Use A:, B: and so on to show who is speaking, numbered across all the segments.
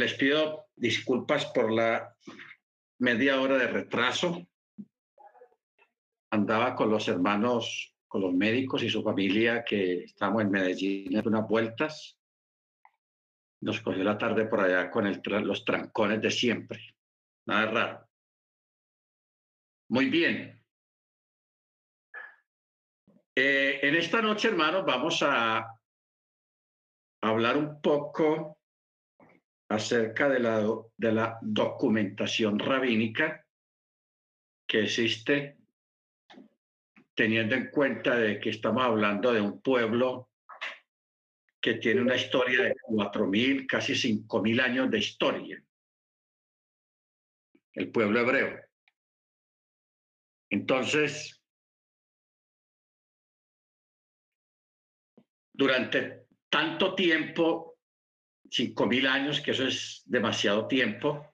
A: Les pido disculpas por la media hora de retraso. Andaba con los hermanos, con los médicos y su familia que estamos en Medellín de unas vueltas. Nos cogió la tarde por allá con los trancones de siempre. Nada raro. Muy bien. Eh, en esta noche, hermanos, vamos a hablar un poco acerca de la, de la documentación rabínica que existe, teniendo en cuenta de que estamos hablando de un pueblo que tiene una historia de cuatro mil, casi cinco mil años de historia, el pueblo hebreo. Entonces, durante tanto tiempo cinco mil años, que eso es demasiado tiempo.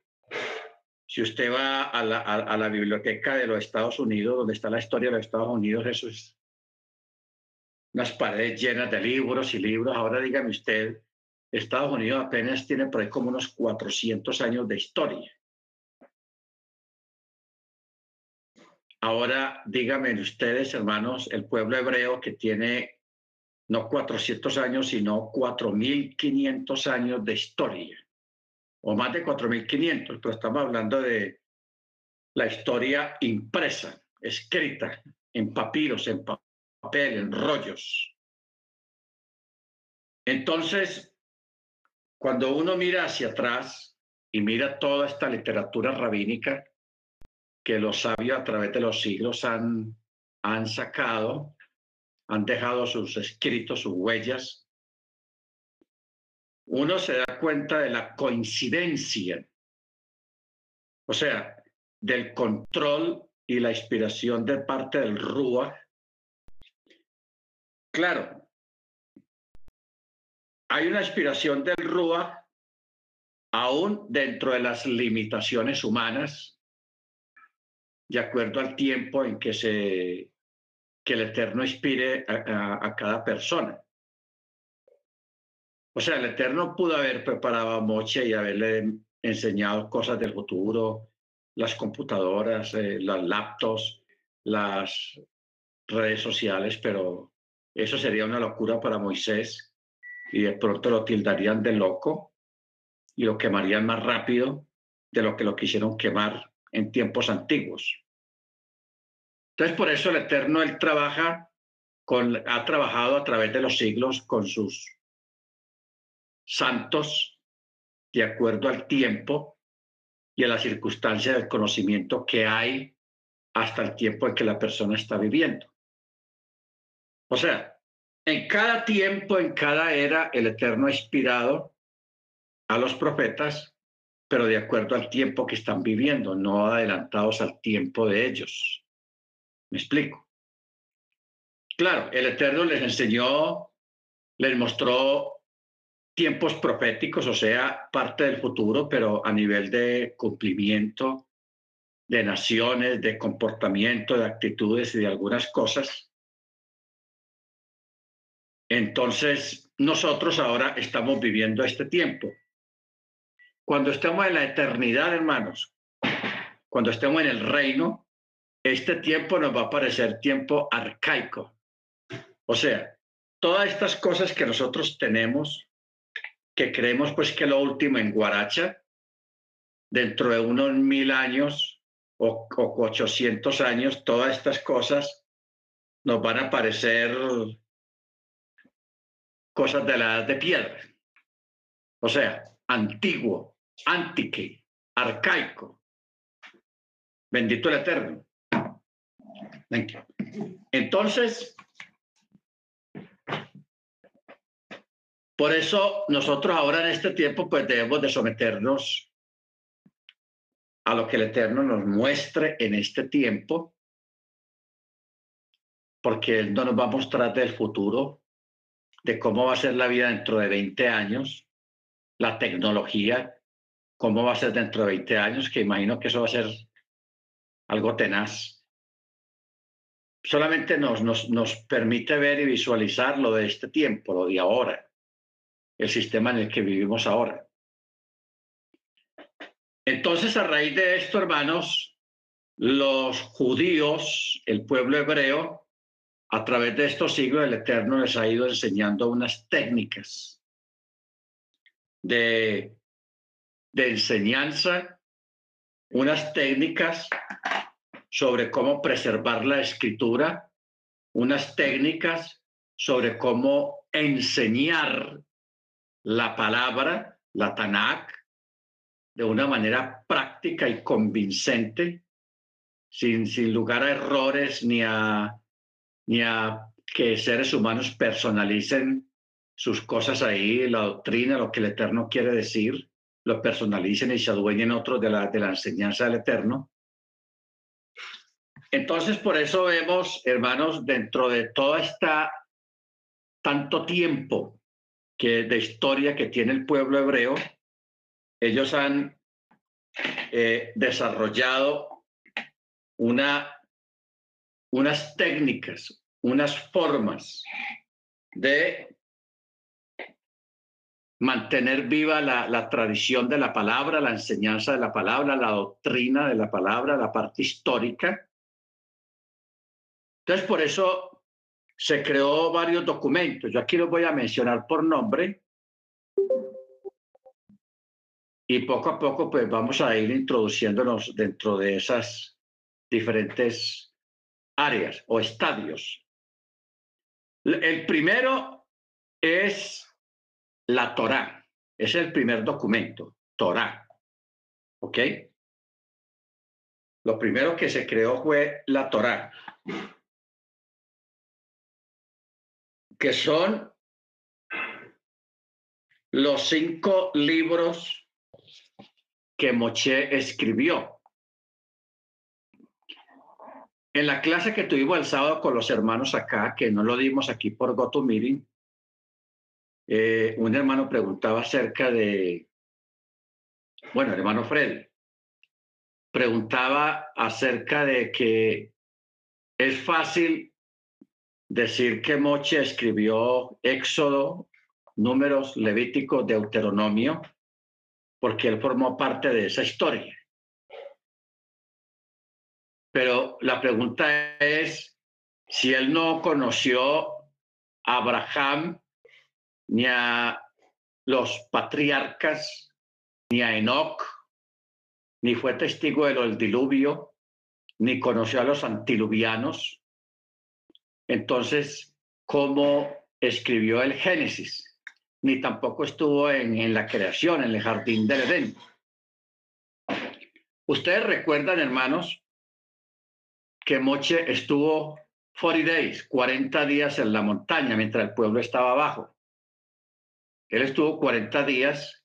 A: Si usted va a la, a, la, biblioteca de los Estados Unidos, donde está la historia de los Estados Unidos, eso es unas paredes llenas de libros y libros. Ahora dígame usted, Estados Unidos apenas tiene por ahí como unos 400 años de historia. Ahora díganme ustedes, hermanos, el pueblo hebreo que tiene no 400 años, sino 4.500 años de historia, o más de 4.500, pero estamos hablando de la historia impresa, escrita, en papiros, en papel, en rollos. Entonces, cuando uno mira hacia atrás y mira toda esta literatura rabínica que los sabios a través de los siglos han, han sacado, han dejado sus escritos, sus huellas, uno se da cuenta de la coincidencia, o sea, del control y la inspiración de parte del Rúa. Claro, hay una inspiración del Rúa aún dentro de las limitaciones humanas, de acuerdo al tiempo en que se que el Eterno inspire a, cada persona. O sea, el Eterno pudo haber preparado a Moche y haberle enseñado cosas del futuro, las computadoras, eh, las laptops, las redes sociales, pero eso sería una locura para Moisés y de pronto lo tildarían de loco y lo quemarían más rápido de lo que lo quisieron quemar en tiempos antiguos. Entonces, por eso el Eterno, Él trabaja con, ha trabajado a través de los siglos con sus santos de acuerdo al tiempo y a la circunstancia del conocimiento que hay hasta el tiempo en que la persona está viviendo. O sea, en cada tiempo, en cada era, el Eterno ha inspirado a los profetas, pero de acuerdo al tiempo que están viviendo, no adelantados al tiempo de ellos. ¿Me explico? Claro, el Eterno les enseñó, les mostró tiempos proféticos, o sea, parte del futuro, pero a nivel de cumplimiento de naciones, de comportamiento, de actitudes y de algunas cosas. Entonces, nosotros ahora estamos viviendo este tiempo. Cuando estemos en la eternidad, hermanos, cuando estemos en el reino, este tiempo nos va a parecer tiempo arcaico. O sea, todas estas cosas que nosotros tenemos, que creemos pues que lo último en Guaracha, dentro de unos mil años o, o 800 años, todas estas cosas nos van a parecer cosas de la edad de piedra. O sea, antiguo, antique, arcaico. Bendito el Eterno. Entonces, por eso nosotros ahora en este tiempo pues debemos de someternos a lo que el Eterno nos muestre en este tiempo, porque Él no nos va a mostrar del futuro, de cómo va a ser la vida dentro de 20 años, la tecnología, cómo va a ser dentro de 20 años, que imagino que eso va a ser algo tenaz solamente nos, nos, nos permite ver y visualizar lo de este tiempo, lo de ahora, el sistema en el que vivimos ahora. Entonces, a raíz de esto, hermanos, los judíos, el pueblo hebreo, a través de estos siglos, el Eterno les ha ido enseñando unas técnicas de, de enseñanza, unas técnicas sobre cómo preservar la escritura, unas técnicas sobre cómo enseñar la palabra, la Tanakh, de una manera práctica y convincente, sin, sin lugar a errores ni a, ni a que seres humanos personalicen sus cosas ahí, la doctrina, lo que el Eterno quiere decir, lo personalicen y se adueñen otros de la, de la enseñanza del Eterno. Entonces, por eso vemos, hermanos, dentro de toda esta tanto tiempo que de historia que tiene el pueblo hebreo, ellos han eh, desarrollado una, unas técnicas, unas formas de mantener viva la, la, tradición de la palabra, la enseñanza de la palabra, la doctrina de la palabra, la parte histórica. Entonces, por eso se creó varios documentos. Yo aquí los voy a mencionar por nombre y poco a poco pues vamos a ir introduciéndonos dentro de esas diferentes áreas o estadios. El primero es la Torá. Es el primer documento, Torá. ¿Ok? Lo primero que se creó fue la Torá, que son los cinco libros que Moche escribió. En la clase que tuvimos el sábado con los hermanos acá, que no lo dimos aquí por GoToMeeting, eh, un hermano preguntaba acerca de, bueno, hermano Fred, preguntaba acerca de que es fácil decir que Moche escribió Éxodo, Números, Levítico, Deuteronomio, porque él formó parte de esa historia. Pero la pregunta es si él no conoció a Abraham ni a los patriarcas, ni a Enoch, ni fue testigo del diluvio, ni conoció a los antiluvianos. Entonces, ¿cómo escribió el Génesis? ni tampoco estuvo en, en la creación, en el jardín del Edén. Ustedes recuerdan, hermanos, que Moche estuvo 40 days, 40 días en la montaña mientras el pueblo estaba abajo. Él estuvo 40 días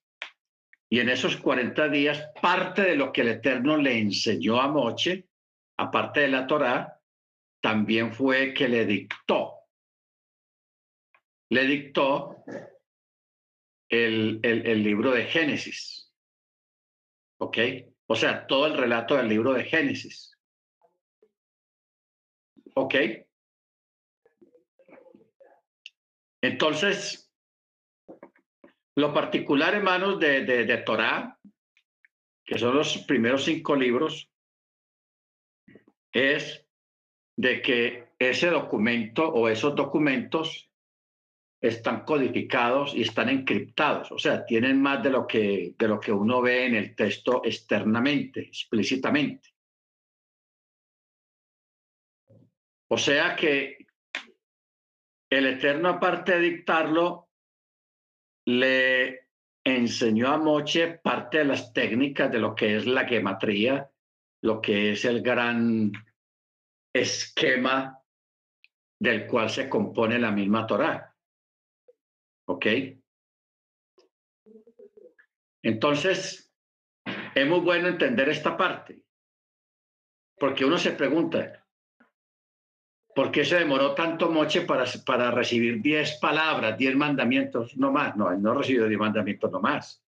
A: y en esos 40 días parte de lo que el Eterno le enseñó a Moche, aparte de la Torá, también fue que le dictó. Le dictó el, el, libro de Génesis. ¿Ok? O sea, todo el relato del libro de Génesis. ¿Ok? Entonces, lo particular, hermanos, de, de, de Torah, que son los primeros cinco libros, es de que ese documento o esos documentos están codificados y están encriptados, o sea, tienen más de lo que, de lo que uno ve en el texto externamente, explícitamente. O sea que el Eterno, aparte de dictarlo, le enseñó a Moche parte de las técnicas de lo que es la gematría, lo que es el gran esquema del cual se compone la misma Torá. ¿Ok? Entonces, es muy bueno entender esta parte, porque uno se pregunta, ¿por qué se demoró tanto Moche para, para recibir 10 palabras, 10 mandamientos, no más? No, no recibió 10 mandamientos, no más.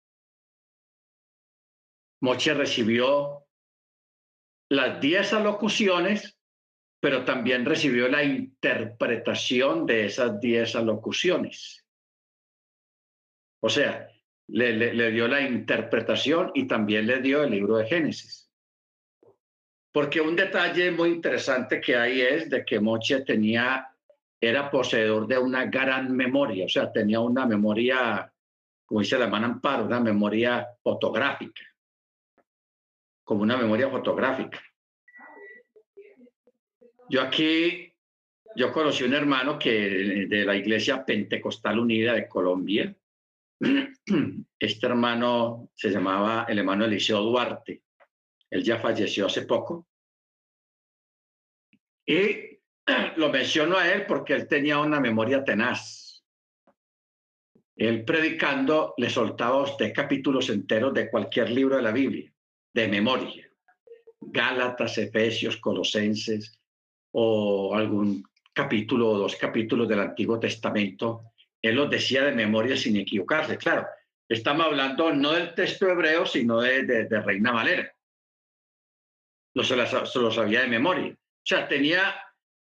A: Moche recibió las 10 alocuciones, pero también recibió la interpretación de esas 10 alocuciones. O sea, le, le, dio la interpretación y también le dio el libro de Génesis. Porque un detalle muy interesante que hay es de que Moche tenía, era poseedor de una gran memoria, o sea, tenía una memoria, como dice la hermana Amparo, una memoria fotográfica, como una memoria fotográfica. Yo aquí, yo conocí un hermano que de la Iglesia Pentecostal Unida de Colombia. Este hermano se llamaba el hermano Eliseo Duarte. Él ya falleció hace poco. Y lo menciono a él porque él tenía una memoria tenaz. Él predicando le soltaba a usted capítulos enteros de cualquier libro de la Biblia, de memoria. Gálatas, Efesios, Colosenses o algún capítulo o dos capítulos del Antiguo Testamento. Él los decía de memoria sin equivocarse. Claro, estamos hablando no del texto hebreo, sino de, de, Reina Valera. No se, se lo sabía de memoria. O sea, tenía,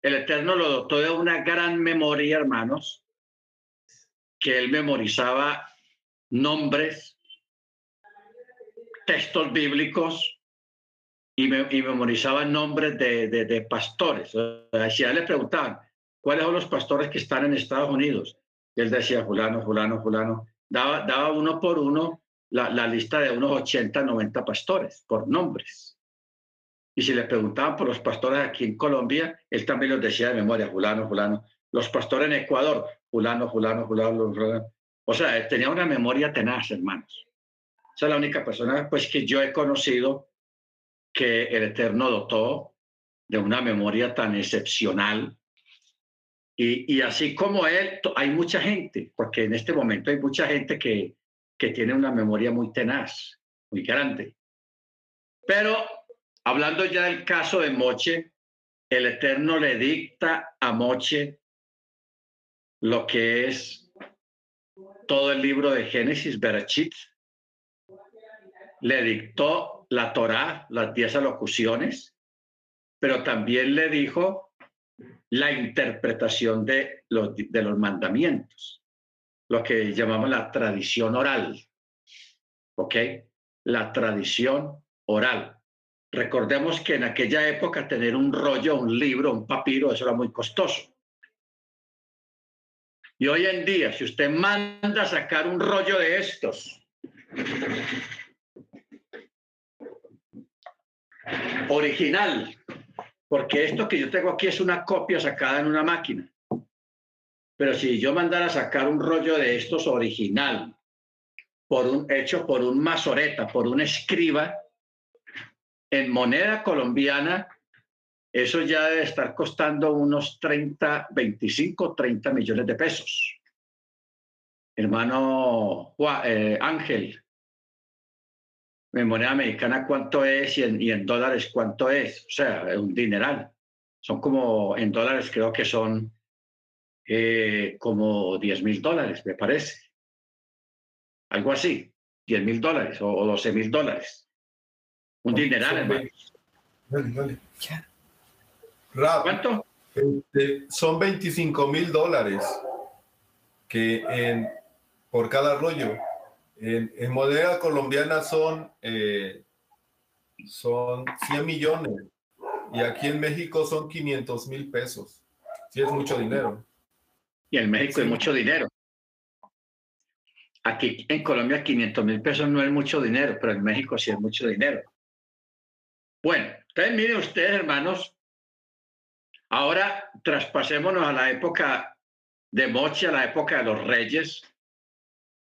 A: el Eterno lo dotó de una gran memoria, hermanos, que él memorizaba nombres, textos bíblicos y, memorizaba nombres de, de, pastores. si a él le preguntaban, ¿cuáles son los pastores que están en Estados Unidos? él decía, fulano, fulano, fulano. Daba, daba uno por uno la, la lista de unos 80, 90 pastores por nombres. Y si le preguntaban por los pastores aquí en Colombia, él también los decía de memoria, fulano, fulano. Los pastores en Ecuador, fulano, fulano, fulano, fulano. O sea, tenía una memoria tenaz, hermanos. Esa es la única persona pues, que yo he conocido que el Eterno dotó de una memoria tan excepcional. Y, y, así como él, hay mucha gente, porque en este momento hay mucha gente que, que tiene una memoria muy tenaz, muy grande. Pero Hablando ya del caso de Moche, el Eterno le dicta a Moche lo que es todo el libro de Génesis, Berachit. Le dictó la Torá, las diez alocuciones, pero también le dijo la interpretación de los, de los mandamientos, lo que llamamos la tradición oral. ¿Ok? La tradición oral. Recordemos que en aquella época tener un rollo, un libro, un papiro, eso era muy costoso. Y hoy en día, si usted manda sacar un rollo de estos, original, porque esto que yo tengo aquí es una copia sacada en una máquina. Pero si yo mandara sacar un rollo de estos original, por un, hecho por un masoreta, por un escriba, en moneda colombiana, eso ya debe estar costando unos 30, 25, 30 millones de pesos. Hermano eh, Ángel, en moneda americana cuánto es y en, y en, dólares cuánto es. O sea, es un dineral. Son como, en dólares creo que son eh, como 10 mil dólares, me parece. Algo así, 10 mil dólares o, o 12 mil dólares. Un dineral,
B: ¿Cuánto? Este, son 25 mil dólares que en, por cada rollo. En, en moneda colombiana son, eh, son 100 millones y aquí en México son 500 mil pesos. Sí, es mucho dinero.
A: Y en México es mucho dinero. Aquí en Colombia 500 mil pesos no es mucho dinero, pero en México sí es mucho dinero. Bueno, entonces miren ustedes, hermanos, ahora traspasémonos a la época de Moche, a la época de los reyes,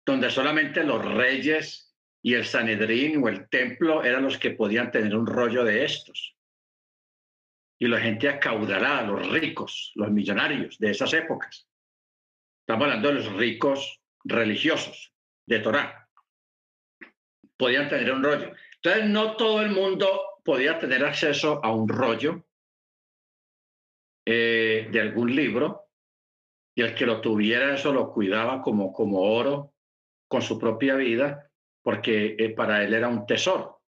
A: donde solamente los reyes y el Sanedrín o el templo eran los que podían tener un rollo de estos. Y la gente acaudalada, los ricos, los millonarios de esas épocas. Estamos hablando de los ricos religiosos de Torá. Podían tener un rollo. Entonces, no todo el mundo podía tener acceso a un rollo eh, de algún libro y el que lo tuviera eso lo cuidaba como, como oro con su propia vida porque eh, para él era un tesoro.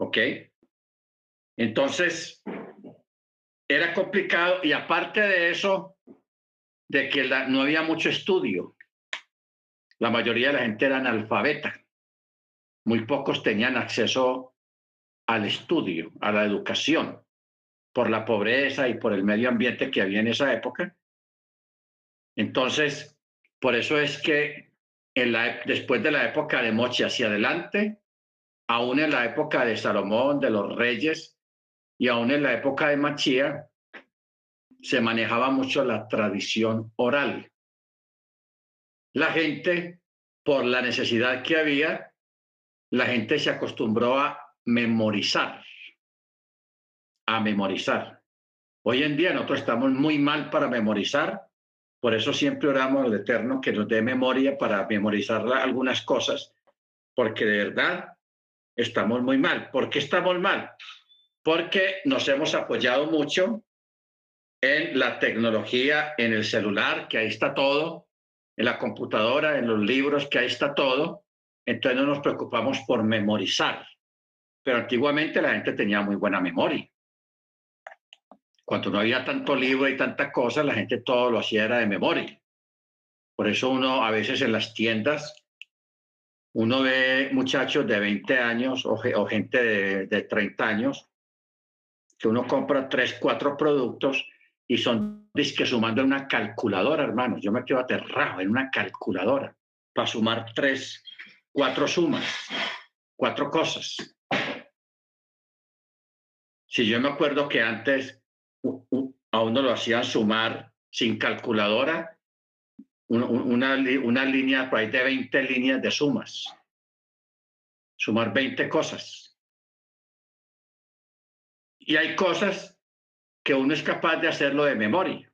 A: ¿Ok? Entonces, era complicado y aparte de eso, de que no había mucho estudio. la mayoría de la gente era analfabeta. Muy pocos tenían acceso al estudio, a la educación, por la pobreza y por el medio ambiente que había en esa época. Entonces, por eso es que después de la época de Mochi hacia adelante, aún en la época de Salomón, de los reyes, y aún en la época de Machía, se manejaba mucho la tradición oral. La gente, por la necesidad que había, la gente se acostumbró a memorizar, a memorizar. Hoy en día nosotros estamos muy mal para memorizar, por eso siempre oramos al Eterno que nos dé memoria para memorizar algunas cosas, porque de verdad estamos muy mal. ¿Por qué estamos mal? Porque nos hemos apoyado mucho en la tecnología, en el celular, que ahí está todo, en la computadora, en los libros, que ahí está todo. Entonces no nos preocupamos por memorizar. Pero antiguamente la gente tenía muy buena memoria. Cuando no había tanto libro y tanta cosa, la gente todo lo hacía de memoria. Por eso uno a veces en las tiendas, uno ve muchachos de 20 años o, gente de, de 30 años, que uno compra tres, cuatro productos y son que sumando en una calculadora, hermanos. Yo me quedo aterrado en una calculadora para sumar tres, cuatro sumas, cuatro cosas. Si yo me acuerdo que antes a uno lo hacían sumar sin calculadora, una, una línea de 20 líneas de sumas. Sumar 20 cosas. Y hay cosas que uno es capaz de hacerlo de memoria.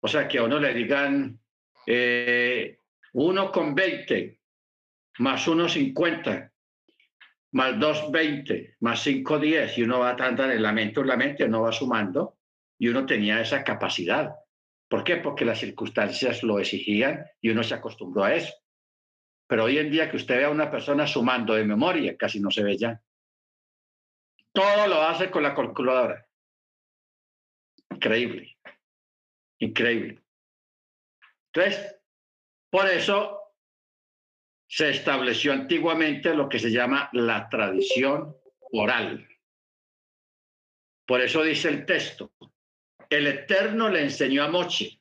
A: O sea, que a uno le digan eh, uno con 20 más 1,50 más 2,20 más 5,10 y uno va a en la mente en la mente, uno va sumando y uno tenía esa capacidad. ¿Por qué? Porque las circunstancias lo exigían y uno se acostumbró a eso. Pero hoy en día que usted ve a una persona sumando de memoria, casi no se ve ya. Todo lo hace con la calculadora. Increíble. Increíble. Entonces, por eso se estableció antiguamente lo que se llama la tradición oral. Por eso dice el texto, el Eterno le enseñó a Moche.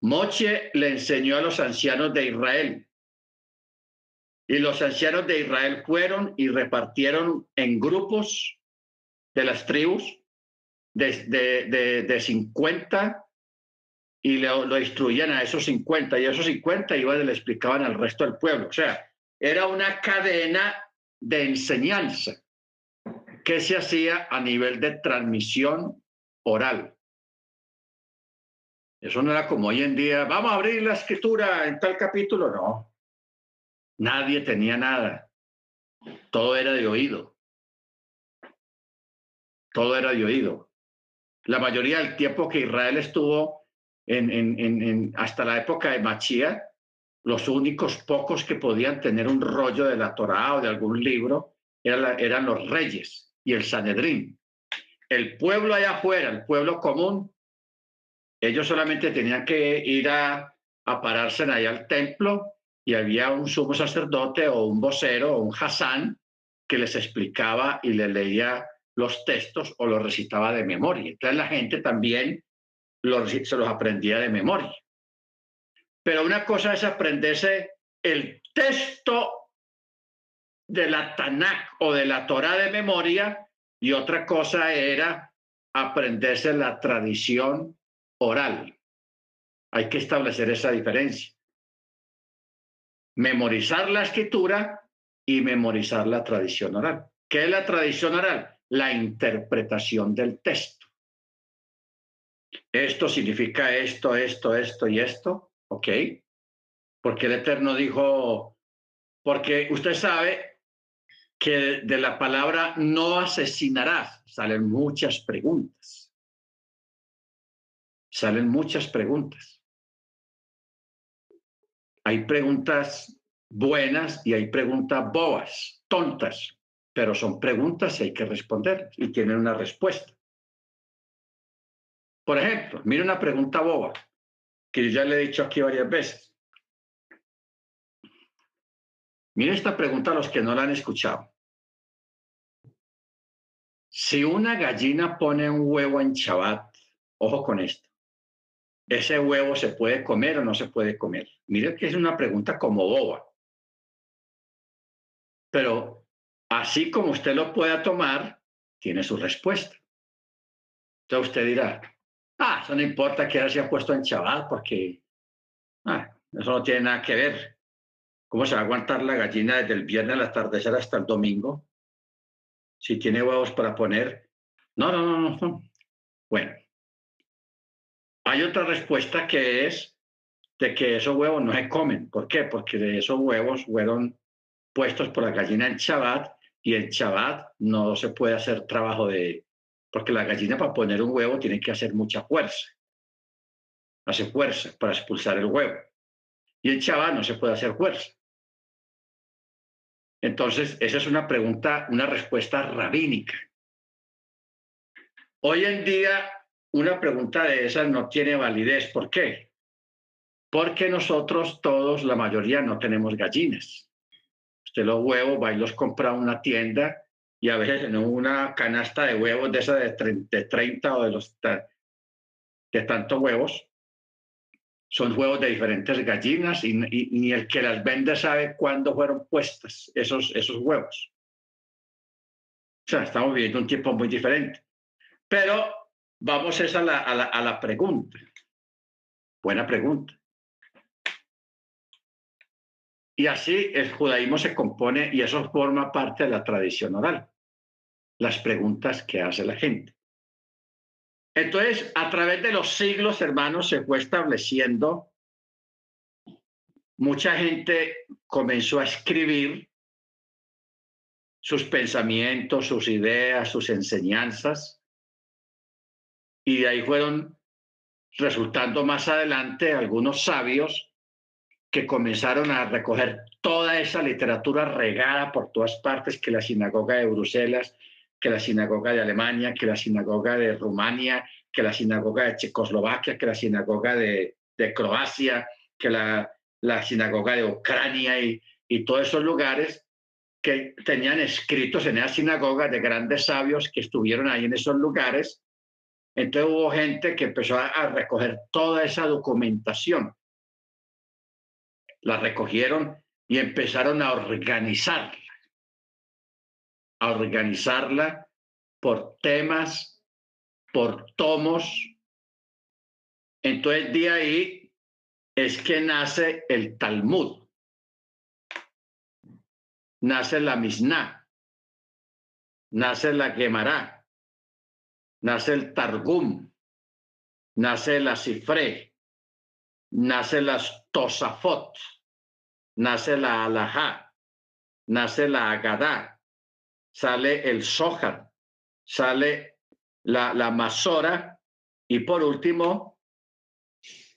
A: Moche le enseñó a los ancianos de Israel. Y los ancianos de Israel fueron y repartieron en grupos de las tribus de, de, 50 y lo, lo, instruían a esos 50 y esos 50 iban y le explicaban al resto del pueblo. O sea, era una cadena de enseñanza que se hacía a nivel de transmisión oral. Eso no era como hoy en día, vamos a abrir la escritura en tal capítulo, no. Nadie tenía nada. Todo era de oído. Todo era de oído la mayoría del tiempo que Israel estuvo en, hasta la época de Machía, los únicos pocos que podían tener un rollo de la Torá o de algún libro eran, eran los reyes y el Sanedrín. El pueblo allá afuera, el pueblo común, ellos solamente tenían que ir a, pararse allá al templo y había un sumo sacerdote o un vocero o un hasán que les explicaba y les leía los textos o los recitaba de memoria. Entonces la gente también se los aprendía de memoria. Pero una cosa es aprenderse el texto de la Tanakh o de la Torah de memoria y otra cosa era aprenderse la tradición oral. Hay que establecer esa diferencia. Memorizar la escritura y memorizar la tradición oral. ¿Qué es la tradición oral? la interpretación del texto. Esto significa esto, esto, esto y esto, ¿ok? Porque el Eterno dijo, porque usted sabe que de la palabra no asesinarás salen muchas preguntas. Salen muchas preguntas. Hay preguntas buenas y hay preguntas bobas, tontas pero son preguntas y hay que responder y tienen una respuesta. Por ejemplo, mire una pregunta boba que yo ya le he dicho aquí varias veces. Mire esta pregunta a los que no la han escuchado. Si una gallina pone un huevo en Shabbat, ojo con esto, ¿ese huevo se puede comer o no se puede comer? Mire que es una pregunta como boba. Pero así como usted lo pueda tomar, tiene su respuesta. Entonces usted dirá, eso no importa que se ha puesto en chaval porque ah, eso no tiene nada que ver. ¿Cómo se va a aguantar la gallina desde el viernes al atardecer hasta el domingo? Si tiene huevos para poner. No, no, no, no. Bueno, hay otra respuesta que es de que esos huevos no se comen. ¿Por qué? Porque esos huevos fueron puestos por la gallina en Shabbat y el Shabbat no se puede hacer trabajo de, porque la gallina para poner un huevo tiene que hacer mucha fuerza. Hace fuerza para expulsar el huevo. Y el Shabbat no se puede hacer fuerza. Entonces, esa es una pregunta, una respuesta rabínica. Hoy en día, una pregunta de esas no tiene validez. ¿Por qué? Porque nosotros todos, la mayoría, no tenemos gallinas. Usted los huevos va y los compra a una tienda y a veces en una canasta de huevos de esa de 30, o de los tantos huevos, son huevos de diferentes gallinas y, ni el que las vende sabe cuándo fueron puestas esos, esos huevos. O sea, estamos viviendo un tiempo muy diferente. Pero vamos a la, la, a la pregunta. Buena pregunta. Y así el judaísmo se compone y eso forma parte de la tradición oral, las preguntas que hace la gente. Entonces, a través de los siglos, hermanos, se fue estableciendo, mucha gente comenzó a escribir sus pensamientos, sus ideas, sus enseñanzas, y de ahí fueron resultando más adelante algunos sabios que comenzaron a recoger toda esa literatura regada por todas partes, que la sinagoga de Bruselas, que la sinagoga de Alemania, que la sinagoga de Rumania, que la sinagoga de Checoslovaquia, que la sinagoga de, Croacia, que la, sinagoga de Ucrania y, todos esos lugares que tenían escritos en esa sinagoga de grandes sabios que estuvieron ahí en esos lugares. Entonces hubo gente que empezó a recoger toda esa documentación la recogieron y empezaron a organizarla, a organizarla por temas, por tomos. Entonces de ahí es que nace el Talmud, nace la Mishnah, nace la Gemara, nace el Targum, nace la Cifre, nace las Tosafot, nace la Alajá, nace la Agadá, sale el Zohar, sale la, la Masora y por último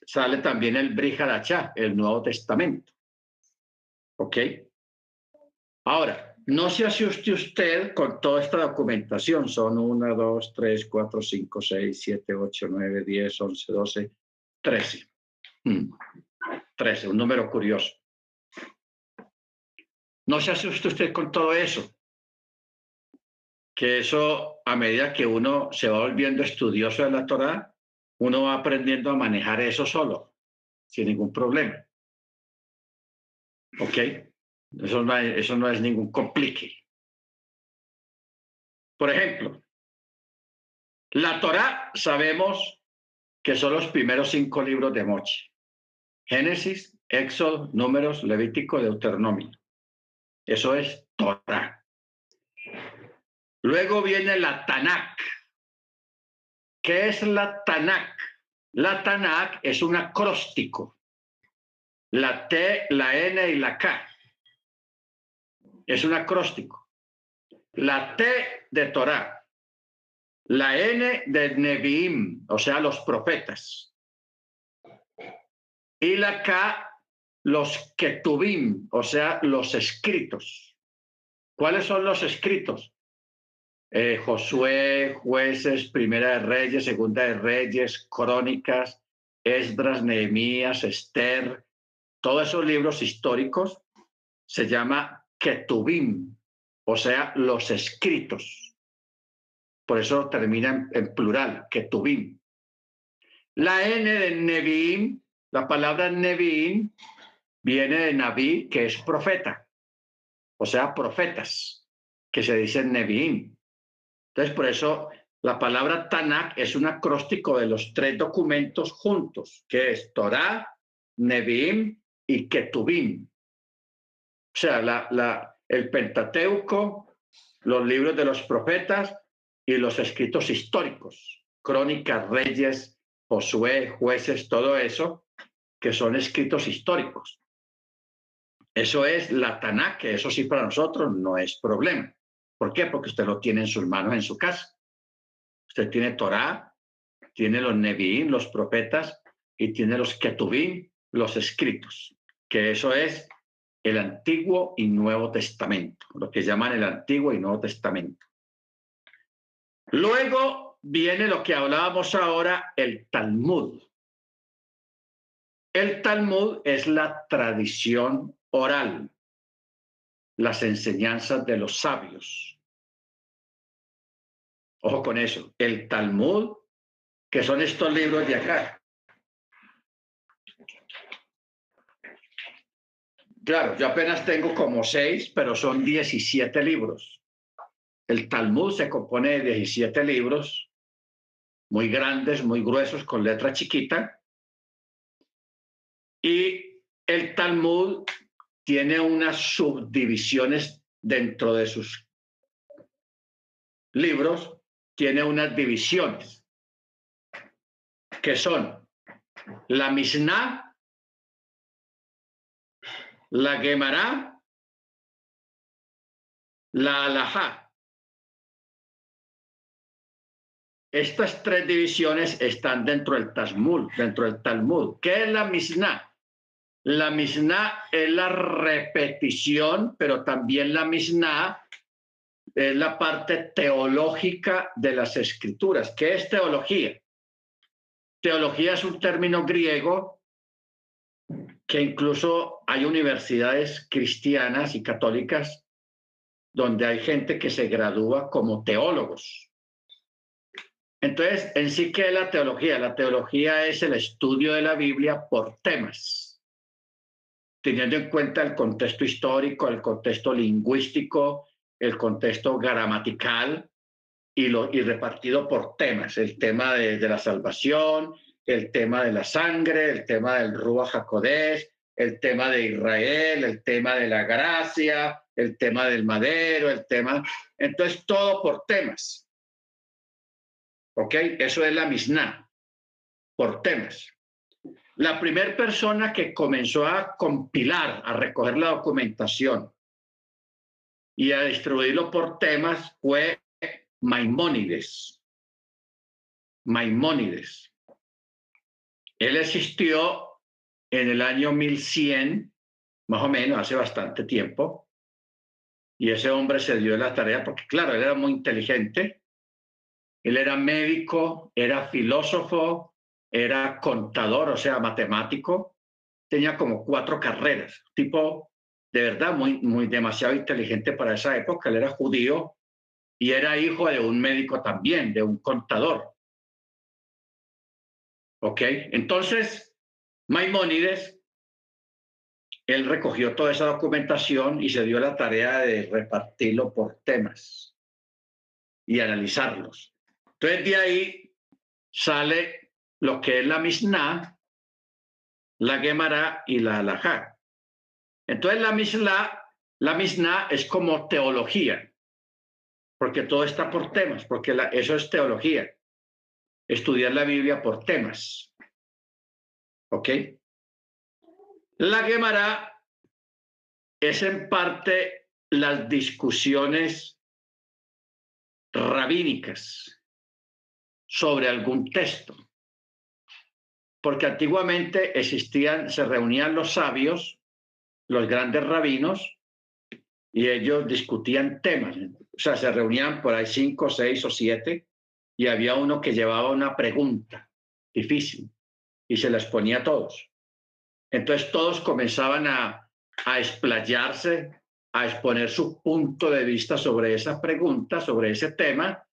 A: sale también el Brihadachá, el Nuevo Testamento. ¿Ok? Ahora, no se asuste usted con toda esta documentación. Son 1, 2, 3, 4, 5, 6, 7, 8, 9, 10, 11, 12, 13. 13, un número curioso. No se asuste usted con todo eso, que eso a medida que uno se va volviendo estudioso de la Torah, uno va aprendiendo a manejar eso solo, sin ningún problema. ¿Ok? Eso no, eso no es ningún complique. Por ejemplo, la Torah sabemos que son los primeros cinco libros de Moche. Génesis, Éxodo, Números, Levítico, Deuteronomio. Eso es Torah. Luego viene la Tanakh. ¿Qué es la Tanakh? La Tanakh es un acróstico. La T, la N y la K. Es un acróstico. La T de Torah. La N de Nevi'im, o sea, los profetas y la K, los ketubim, o sea, los escritos. ¿Cuáles son los escritos? Eh, Josué, jueces, primera de reyes, segunda de reyes, crónicas, Esdras, Nehemías, Esther, todos esos libros históricos se llama Ketubim, o sea, los escritos. Por eso termina en, plural, Ketubim. La N de Nevi'im, la palabra Nevi'im, viene de Naví, que es profeta, o sea, profetas, que se dicen Nevi'im. Entonces, por eso la palabra Tanakh es un acróstico de los tres documentos juntos, que es Torah, Nevi'im y Ketubim. O sea, la, el Pentateuco, los libros de los profetas y los escritos históricos, crónicas, reyes, Josué, jueces, todo eso, que son escritos históricos. Eso es la Tanakh, que eso sí para nosotros no es problema. ¿Por qué? Porque usted lo tiene en sus manos en su casa. Usted tiene Torah, tiene los Nevi'im, los profetas, y tiene los Ketubim, los escritos, que eso es el Antiguo y Nuevo Testamento, lo que llaman el Antiguo y Nuevo Testamento. Luego viene lo que hablábamos ahora, el Talmud. El Talmud es la tradición oral, las enseñanzas de los sabios. Ojo con eso, el Talmud, que son estos libros de acá. Claro, yo apenas tengo como seis, pero son 17 libros. El Talmud se compone de 17 libros, muy grandes, muy gruesos, con letra chiquita. Y el Talmud tiene unas subdivisiones dentro de sus libros, tiene unas divisiones que son la Mishnah, la Gemara, la Alajá. Estas tres divisiones están dentro del Talmud, dentro del Talmud. ¿Qué es la Mishnah? La Mishnah es la repetición, pero también la Mishnah es la parte teológica de las escrituras. ¿Qué es teología? Teología es un término griego que incluso hay universidades cristianas y católicas donde hay gente que se gradúa como teólogos. Entonces, en sí, ¿qué es la teología? La teología es el estudio de la Biblia por temas, teniendo en cuenta el contexto histórico, el contexto lingüístico, el contexto gramatical y, lo, y repartido por temas, el tema de, de la salvación, el tema de la sangre, el tema del Ruach HaKodesh, el tema de Israel, el tema de la gracia, el tema del madero, el tema... Entonces, todo por temas. ¿Ok? Eso es la Mishnah, por temas. La primera persona que comenzó a compilar, a recoger la documentación y a distribuirlo por temas fue Maimónides. Maimónides. Él existió en el año 1100, más o menos, hace bastante tiempo, y ese hombre se dio la tarea porque, claro, él era muy inteligente, él era médico, era filósofo, era contador, o sea, matemático, tenía como cuatro carreras, tipo de verdad muy, muy demasiado inteligente para esa época, él era judío y era hijo de un médico también, de un contador. ¿Ok? Entonces, Maimónides, él recogió toda esa documentación y se dio la tarea de repartirlo por temas y analizarlos. Entonces, de ahí sale lo que es la Mishnah, la Gemara y la Alajá. Entonces, la Mishnah, la Mishnah es como teología, porque todo está por temas, porque eso es teología estudiar la Biblia por temas. ¿Ok? La Gemara es en parte las discusiones rabínicas sobre algún texto. Porque antiguamente existían, se reunían los sabios, los grandes rabinos, y ellos discutían temas. O sea, se reunían por ahí cinco, seis o siete y había uno que llevaba una pregunta difícil y se las ponía a todos. Entonces todos comenzaban a, a explayarse, a exponer su punto de vista sobre esa pregunta, sobre ese tema,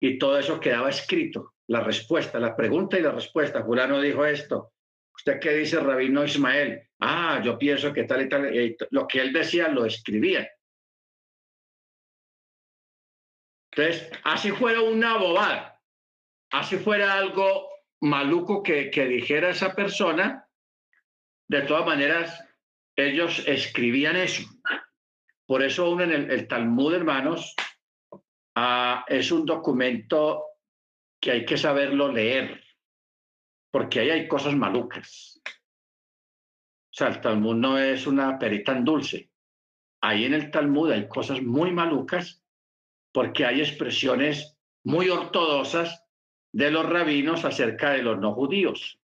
A: y todo eso quedaba escrito, la respuesta, la pregunta y la respuesta. Fulano dijo esto. ¿Usted qué dice, Rabino Ismael? Ah, yo pienso que tal y tal. lo que él decía lo escribía. Entonces, así fuera una bobada, así fuera algo maluco que, que dijera esa persona, de todas maneras, ellos escribían eso. Por eso uno en el, Talmud, hermanos, ah, es un documento que hay que saberlo leer, porque ahí hay cosas malucas. O sea, el Talmud no es una perita tan dulce. Ahí en el Talmud hay cosas muy malucas porque hay expresiones muy ortodoxas de los rabinos acerca de los no judíos.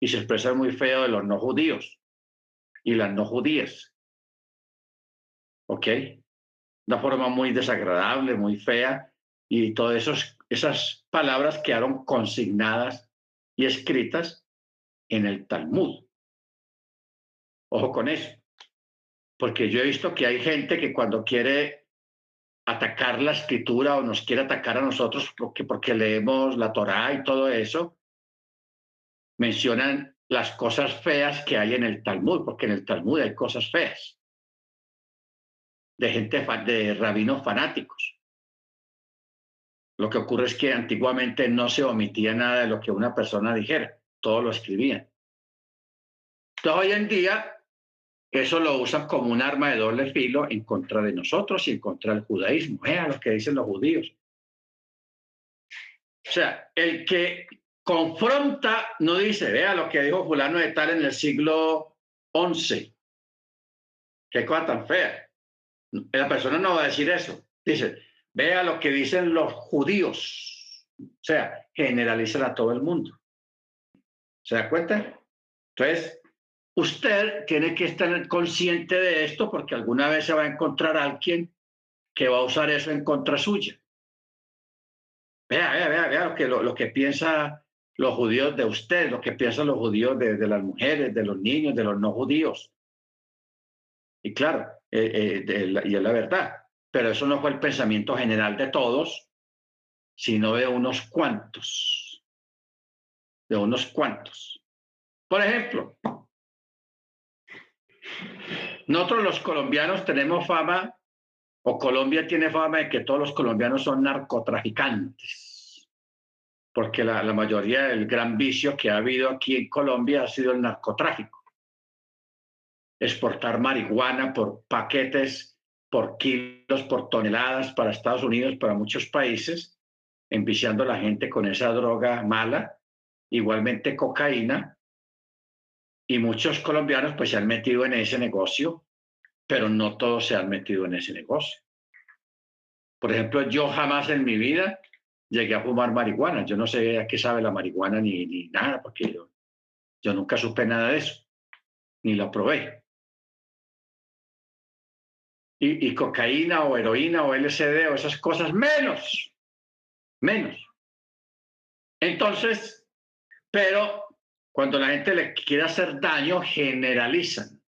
A: Y se expresa muy feo de los no judíos y las no judías. ¿Ok? Una forma muy desagradable, muy fea. Y todas esas palabras quedaron consignadas y escritas en el Talmud. Ojo con eso. Porque yo he visto que hay gente que cuando quiere atacar la escritura o nos quiere atacar a nosotros porque, porque leemos la Torá y todo eso, mencionan las cosas feas que hay en el Talmud, porque en el Talmud hay cosas feas, de gente, de rabinos fanáticos. Lo que ocurre es que antiguamente no se omitía nada de lo que una persona dijera, todo lo escribían. Entonces hoy en día eso lo usan como un arma de doble filo en contra de nosotros y en contra del judaísmo. Vean lo que dicen los judíos. O sea, el que confronta no dice, vea lo que dijo fulano de tal en el siglo XI. Qué cosa tan fea. La persona no va a decir eso. Dice, vea lo que dicen los judíos. O sea, generalizan a todo el mundo. ¿Se da cuenta? Entonces, usted tiene que estar consciente de esto porque alguna vez se va a encontrar alguien que va a usar eso en contra suya. Vea, vea, vea, vea lo que, lo, que piensa los judíos de usted, lo que piensan los judíos de, las mujeres, de los niños, de los no judíos. Y claro, eh, eh, y es la verdad, pero eso no fue el pensamiento general de todos, sino de unos cuantos, de unos cuantos. Por ejemplo, nosotros los colombianos tenemos fama, o Colombia tiene fama de que todos los colombianos son narcotraficantes, porque la, mayoría del gran vicio que ha habido aquí en Colombia ha sido el narcotráfico. Exportar marihuana por paquetes, por kilos, por toneladas para Estados Unidos, para muchos países, enviciando a la gente con esa droga mala, igualmente cocaína, y muchos colombianos pues se han metido en ese negocio, pero no todos se han metido en ese negocio. Por ejemplo, yo jamás en mi vida llegué a fumar marihuana. Yo no sé a qué sabe la marihuana ni, ni nada, porque yo, yo nunca supe nada de eso, ni lo probé. Y, cocaína o heroína o LSD o esas cosas, menos, menos. Entonces, pero cuando la gente le quiere hacer daño, generalizan.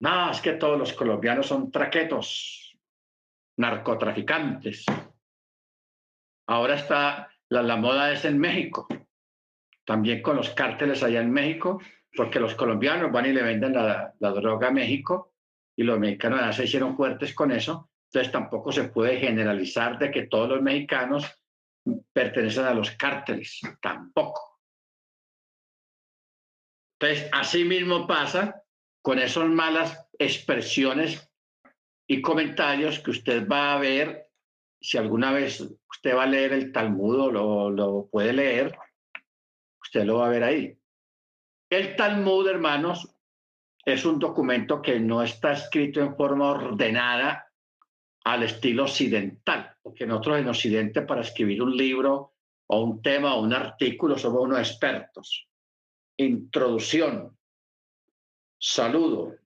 A: No, es que todos los colombianos son traquetos, narcotraficantes. Ahora está, la, moda es en México, también con los cárteles allá en México, porque los colombianos van y le venden la, la droga a México y los mexicanos ya se hicieron fuertes con eso. Entonces tampoco se puede generalizar de que todos los mexicanos pertenecen a los cárteles, tampoco. Entonces, así mismo pasa con esas malas expresiones y comentarios que usted va a ver, si alguna vez usted va a leer el Talmud lo, lo puede leer, usted lo va a ver ahí. El Talmud, hermanos, es un documento que no está escrito en forma ordenada al estilo occidental, porque nosotros en Occidente para escribir un libro o un tema o un artículo somos unos expertos introducción, saludo,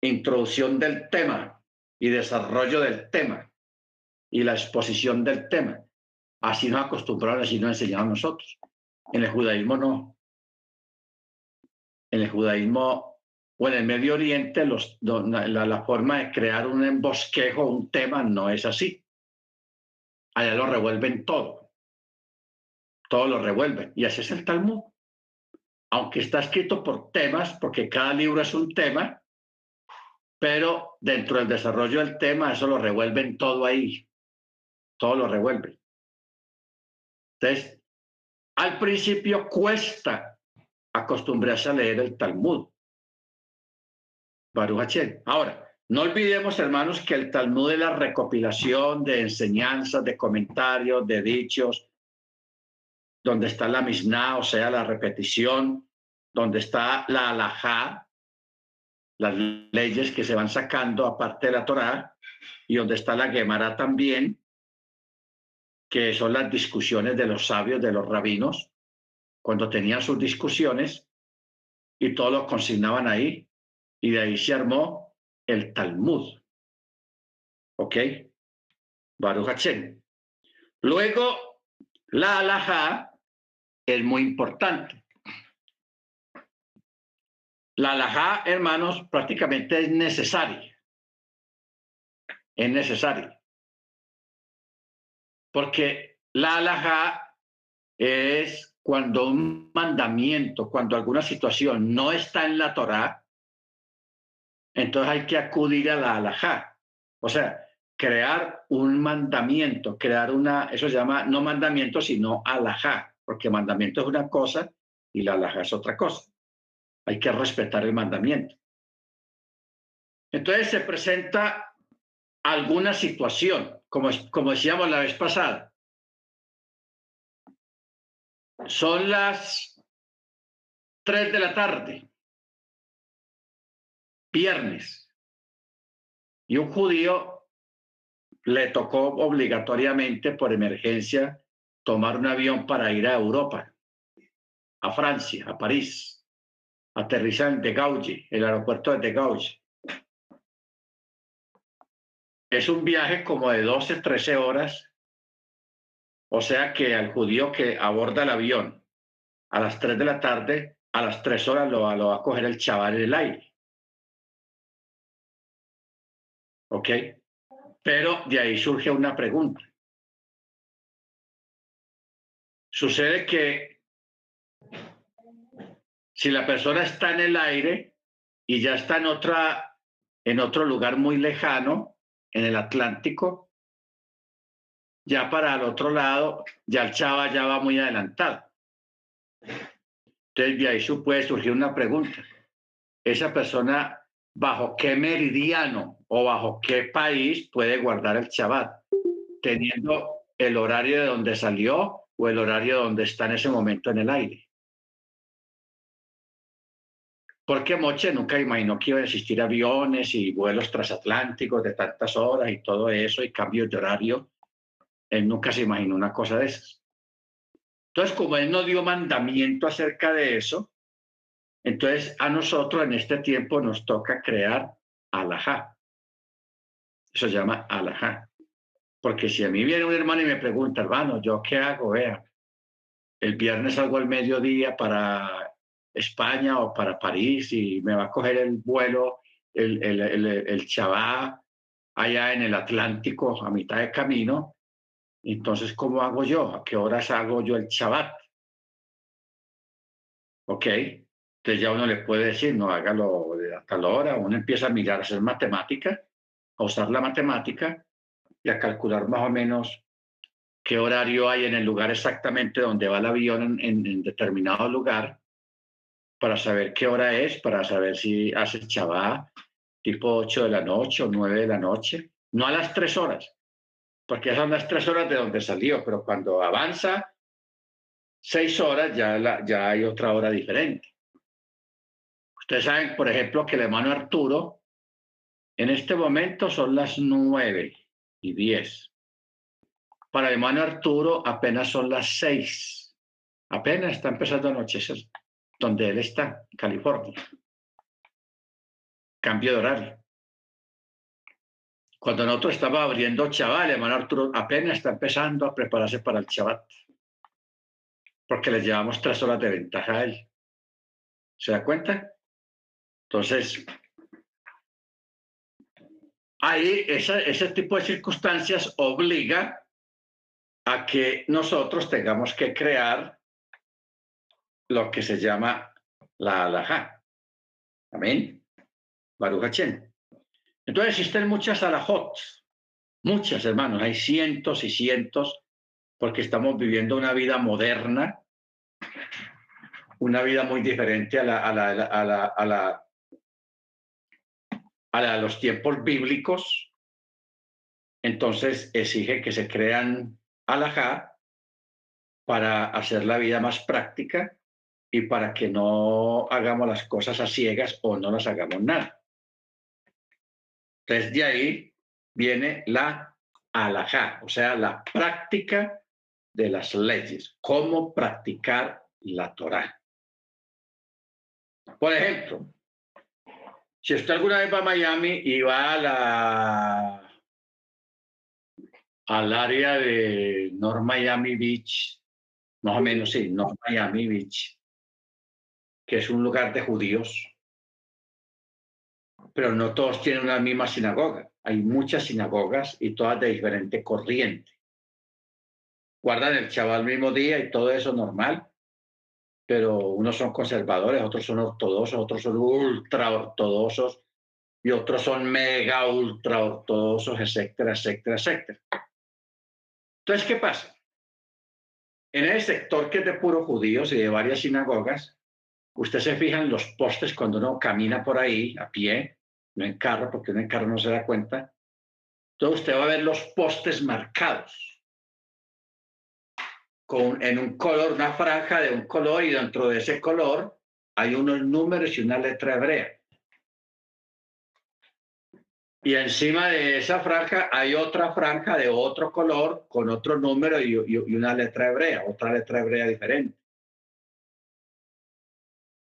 A: introducción del tema y desarrollo del tema y la exposición del tema. Así nos acostumbraron, así nos enseñaron nosotros. En el judaísmo no. En el judaísmo o en el Medio Oriente la, la, forma de crear un embosquejo, un tema, no es así. Allá lo revuelven todo. Todo lo revuelven. Y así es el Talmud. Aunque está escrito por temas, porque cada libro es un tema, pero dentro del desarrollo del tema, eso lo revuelven todo ahí. Todo lo revuelven. Entonces, al principio cuesta acostumbrarse a leer el Talmud. Baruch Ahora, no olvidemos, hermanos, que el Talmud es la recopilación de enseñanzas, de comentarios, de dichos, donde está la Mishnah, o sea, la repetición, donde está la alajá, las leyes que se van sacando aparte de la Torá, y donde está la Gemara también, que son las discusiones de los sabios, de los rabinos, cuando tenían sus discusiones y todos lo consignaban ahí, y de ahí se armó el Talmud. ¿Ok? Baruch Luego, la alajá es muy importante. La alajá, hermanos, prácticamente es necesaria. Es necesaria. Porque la alajá es cuando un mandamiento, cuando alguna situación no está en la Torá, entonces hay que acudir a la alajá. O sea, crear un mandamiento, crear una, eso se llama no mandamiento, sino alajá, porque mandamiento es una cosa y la alajá es otra cosa. Hay que respetar el mandamiento. Entonces se presenta alguna situación, como, como decíamos la vez pasada. Son las 3 de la tarde, viernes, y un judío le tocó obligatoriamente por emergencia tomar un avión para ir a Europa, a Francia, a París aterrizar en Gaulle, el aeropuerto de Gaulle. Es un viaje como de 12, 13 horas, o sea que al judío que aborda el avión a las 3 de la tarde, a las 3 horas lo, lo va a coger el chaval en el aire. ¿Ok? Pero de ahí surge una pregunta. Sucede que si la persona está en el aire y ya está en, otra, en otro lugar muy lejano, en el Atlántico, ya para el otro lado, ya el chava ya va muy adelantado. Entonces, de ahí puede surgir una pregunta. Esa persona, ¿bajo qué meridiano o bajo qué país puede guardar el Shabbat? Teniendo el horario de donde salió o el horario donde está en ese momento en el aire. Porque Moche nunca imaginó que iba a existir aviones y vuelos transatlánticos de tantas horas y todo eso y cambios de horario. Él nunca se imaginó una cosa de esas. Entonces, como él no dio mandamiento acerca de eso, entonces a nosotros en este tiempo nos toca crear alajá. Eso se llama alajá. Porque si a mí viene un hermano y me pregunta, hermano, ¿yo qué hago? Vea, el viernes salgo al mediodía para España o para París y me va a coger el vuelo, el, el, el, el Chabá allá en el Atlántico a mitad de camino. Entonces, ¿cómo hago yo? ¿A qué horas hago yo el Shabbat? ¿Ok? Entonces ya uno le puede decir, no, hágalo a tal hora. Uno empieza a mirar, a hacer matemática, a usar la matemática y a calcular más o menos qué horario hay en el lugar exactamente donde va el avión en, en determinado lugar para saber qué hora es, para saber si hace chabá tipo 8 de la noche o 9 de la noche, no a las 3 horas, porque son las 3 horas de donde salió, pero cuando avanza 6 horas ya, ya hay otra hora diferente. Ustedes saben, por ejemplo, que el hermano Arturo, en este momento son las 9 y 10. Para el hermano Arturo apenas son las 6. Apenas está empezando a anochecer donde él está, California. Cambio de horario. Cuando nosotros estaba abriendo chaval, hermano Arturo apenas está empezando a prepararse para el chabat. Porque le llevamos tres horas de ventaja a él. ¿Se da cuenta? Entonces, ahí ese tipo de circunstancias obliga a que nosotros tengamos que crear lo que se llama la alajá. Amén. Baruch Entonces existen muchas alajot, muchas hermanos, hay cientos y cientos, porque estamos viviendo una vida moderna, una vida muy diferente a la, a la, a la, a la, a la de los tiempos bíblicos. Entonces exige que se crean alajá para hacer la vida más práctica y para que no hagamos las cosas a ciegas o no las hagamos nada. Entonces, de ahí viene la alajá, o sea, la práctica de las leyes, cómo practicar la Torah. Por ejemplo, si usted alguna vez va a Miami y va a la al área de North Miami Beach, más o menos, sí, North Miami Beach, que es un lugar de judíos, pero no todos tienen una misma sinagoga. Hay muchas sinagogas y todas de diferente corriente. Guardan el chaval mismo día y todo eso normal, pero unos son conservadores, otros son ortodoxos, otros son ultra ortodoxos y otros son mega ultra ortodoxos, etcétera, etcétera, etcétera. Entonces, ¿qué pasa? En el sector que es de puros judíos y de varias sinagogas, Usted se fija en los postes cuando uno camina por ahí a pie, no en porque uno en no se da cuenta. Entonces usted va a ver los postes marcados con, en un color, una franja de un color y dentro de ese color hay unos números y una letra hebrea. Y encima de esa franja hay otra franja de otro color con otro número y una letra hebrea, otra letra hebrea diferente.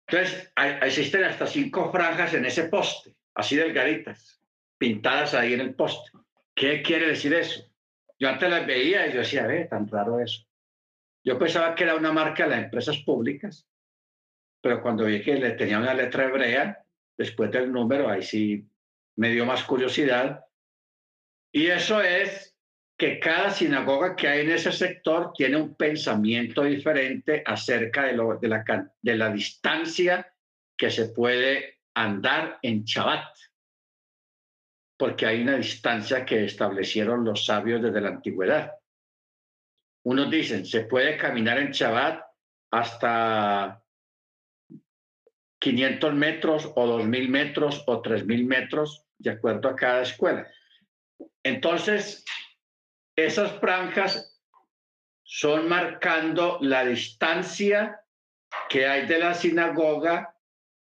A: Entonces, existen hasta cinco franjas en ese poste, así delgaditas, pintadas ahí en el poste. ¿Qué quiere decir eso? Yo antes las veía y yo decía, ve, tan raro eso. Yo pensaba que era una marca de las empresas públicas, pero cuando vi que le tenía una letra hebrea, después del número, ahí sí me dio más curiosidad. Y eso es que cada sinagoga que hay en ese sector tiene un pensamiento diferente acerca de, lo, de, la, de la distancia que se puede andar en Shabbat, porque hay una distancia que establecieron los sabios desde la antigüedad. Unos dicen, se puede caminar en Shabbat hasta 500 metros o 2.000 metros o 3.000 metros, de acuerdo a cada escuela. Entonces, esas franjas son marcando la distancia que hay de la sinagoga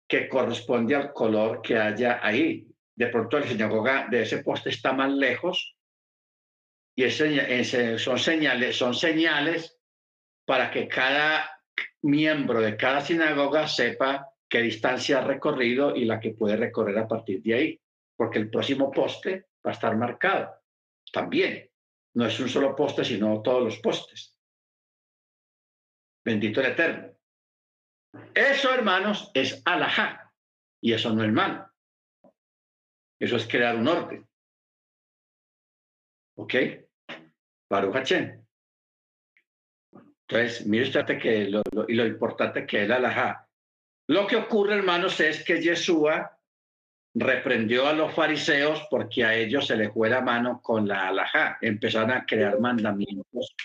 A: que corresponde al color que haya ahí. De pronto la sinagoga de ese poste está más lejos y son, señales, son señales para que cada miembro de cada sinagoga sepa qué distancia ha recorrido y la que puede recorrer a partir de ahí, porque el próximo poste va a estar marcado también. No es un solo poste, sino todos los postes. Bendito el Eterno. Eso, hermanos, es alajá. Y eso no es malo. Eso es crear un orden. ¿Ok? Baruch Hachem. Entonces, mire usted que lo, y lo importante que es el alajá. Lo que ocurre, hermanos, es que Yeshua reprendió a los fariseos porque a ellos se les fue la mano con la alajá. Empezaron a crear mandamientos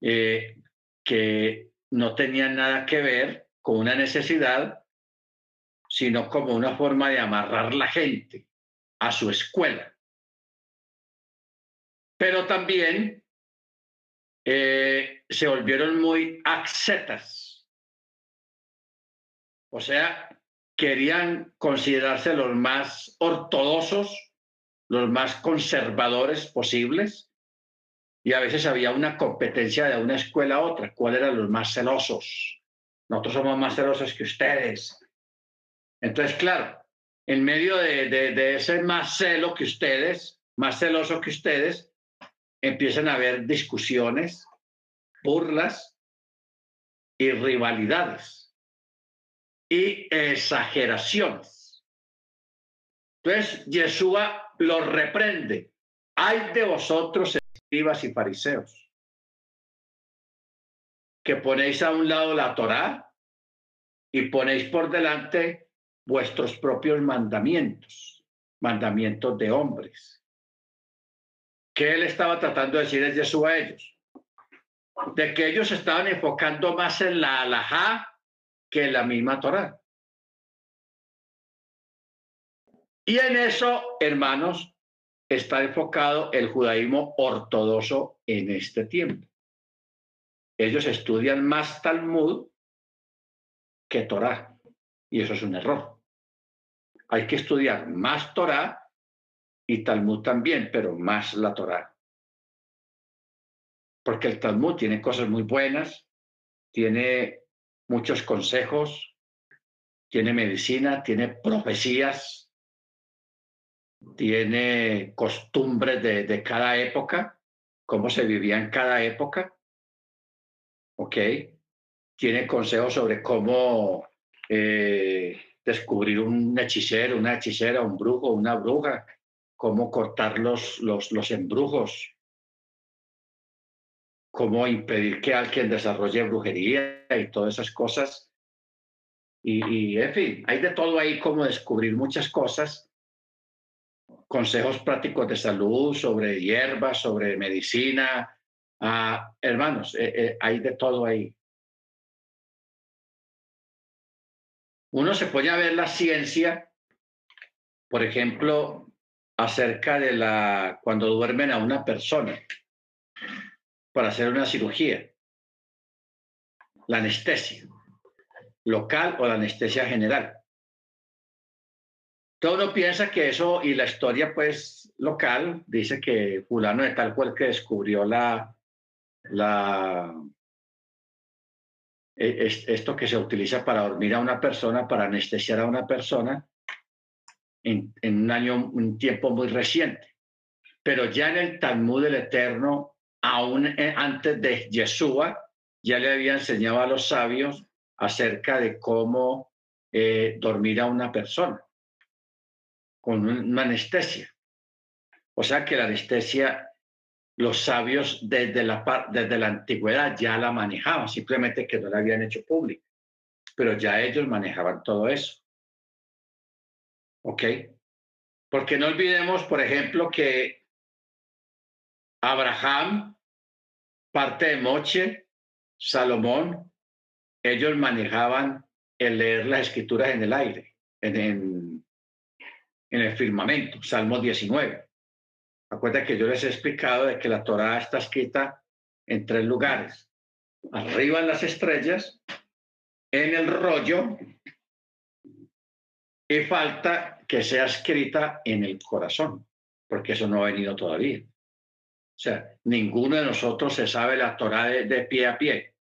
A: eh, que no tenían nada que ver con una necesidad, sino como una forma de amarrar la gente a su escuela. Pero también eh, se volvieron muy ascetas. O sea, querían considerarse los más ortodoxos, los más conservadores posibles, y a veces había una competencia de una escuela a otra, cuál eran los más celosos. Nosotros somos más celosos que ustedes. Entonces, claro, en medio de, de ese más celo que ustedes, más celoso que ustedes, empiezan a haber discusiones, burlas y rivalidades. y exageraciones. Entonces, Yeshua los reprende. Hay de vosotros, y fariseos, que ponéis a un lado la Torá y ponéis por delante vuestros propios mandamientos, mandamientos de hombres. ¿Qué él estaba tratando de decir Jesús a ellos? De que ellos estaban enfocando más en la alajá que en la misma Torá. Y en eso, hermanos, está enfocado el judaísmo ortodoxo en este tiempo. Ellos estudian más Talmud que Torah. Y eso es un error. Hay que estudiar más Torah y Talmud también, pero más la Torah. Porque el Talmud tiene cosas muy buenas, tiene muchos consejos, tiene medicina, tiene profecías, tiene costumbres de, de cada época, cómo se vivía en cada época. ¿Ok? Tiene consejos sobre cómo eh, descubrir un hechicero, una hechicera, un brujo, una bruja, cómo cortar los, los, los embrujos, cómo impedir que alguien desarrolle brujería y todas esas cosas. Y, en fin, hay de todo ahí como descubrir muchas cosas, consejos prácticos de salud, sobre hierbas, sobre medicina. Ah, hermanos, eh, eh, hay de todo ahí. Uno se pone a ver la ciencia, por ejemplo, acerca de la cuando duermen a una persona para hacer una cirugía, la anestesia local o la anestesia general. Todo uno piensa que eso y la historia pues local dice que fulano de tal cual que descubrió la e, esto que se utiliza para dormir a una persona, para anestesiar a una persona, en, un año, un tiempo muy reciente. Pero ya en el Talmud del Eterno, aún eh, antes de Yeshua, ya le había enseñado a los sabios acerca de cómo eh, dormir a una persona con una anestesia. O sea que la anestesia los sabios desde la, desde la antigüedad ya la manejaban, simplemente que no la habían hecho pública, pero ya ellos manejaban todo eso. ¿Ok? Porque no olvidemos, por ejemplo, que Abraham, parte de Moche, Salomón, ellos manejaban el leer las escrituras en el aire, en, en, en el firmamento, Salmo 19. Acuérdate que yo les he explicado de que la Torah está escrita en tres lugares. Arriba en las estrellas, en el rollo, y falta que sea escrita en el corazón, porque eso no ha venido todavía. O sea, ninguno de nosotros se sabe la Torah de, pie a pie.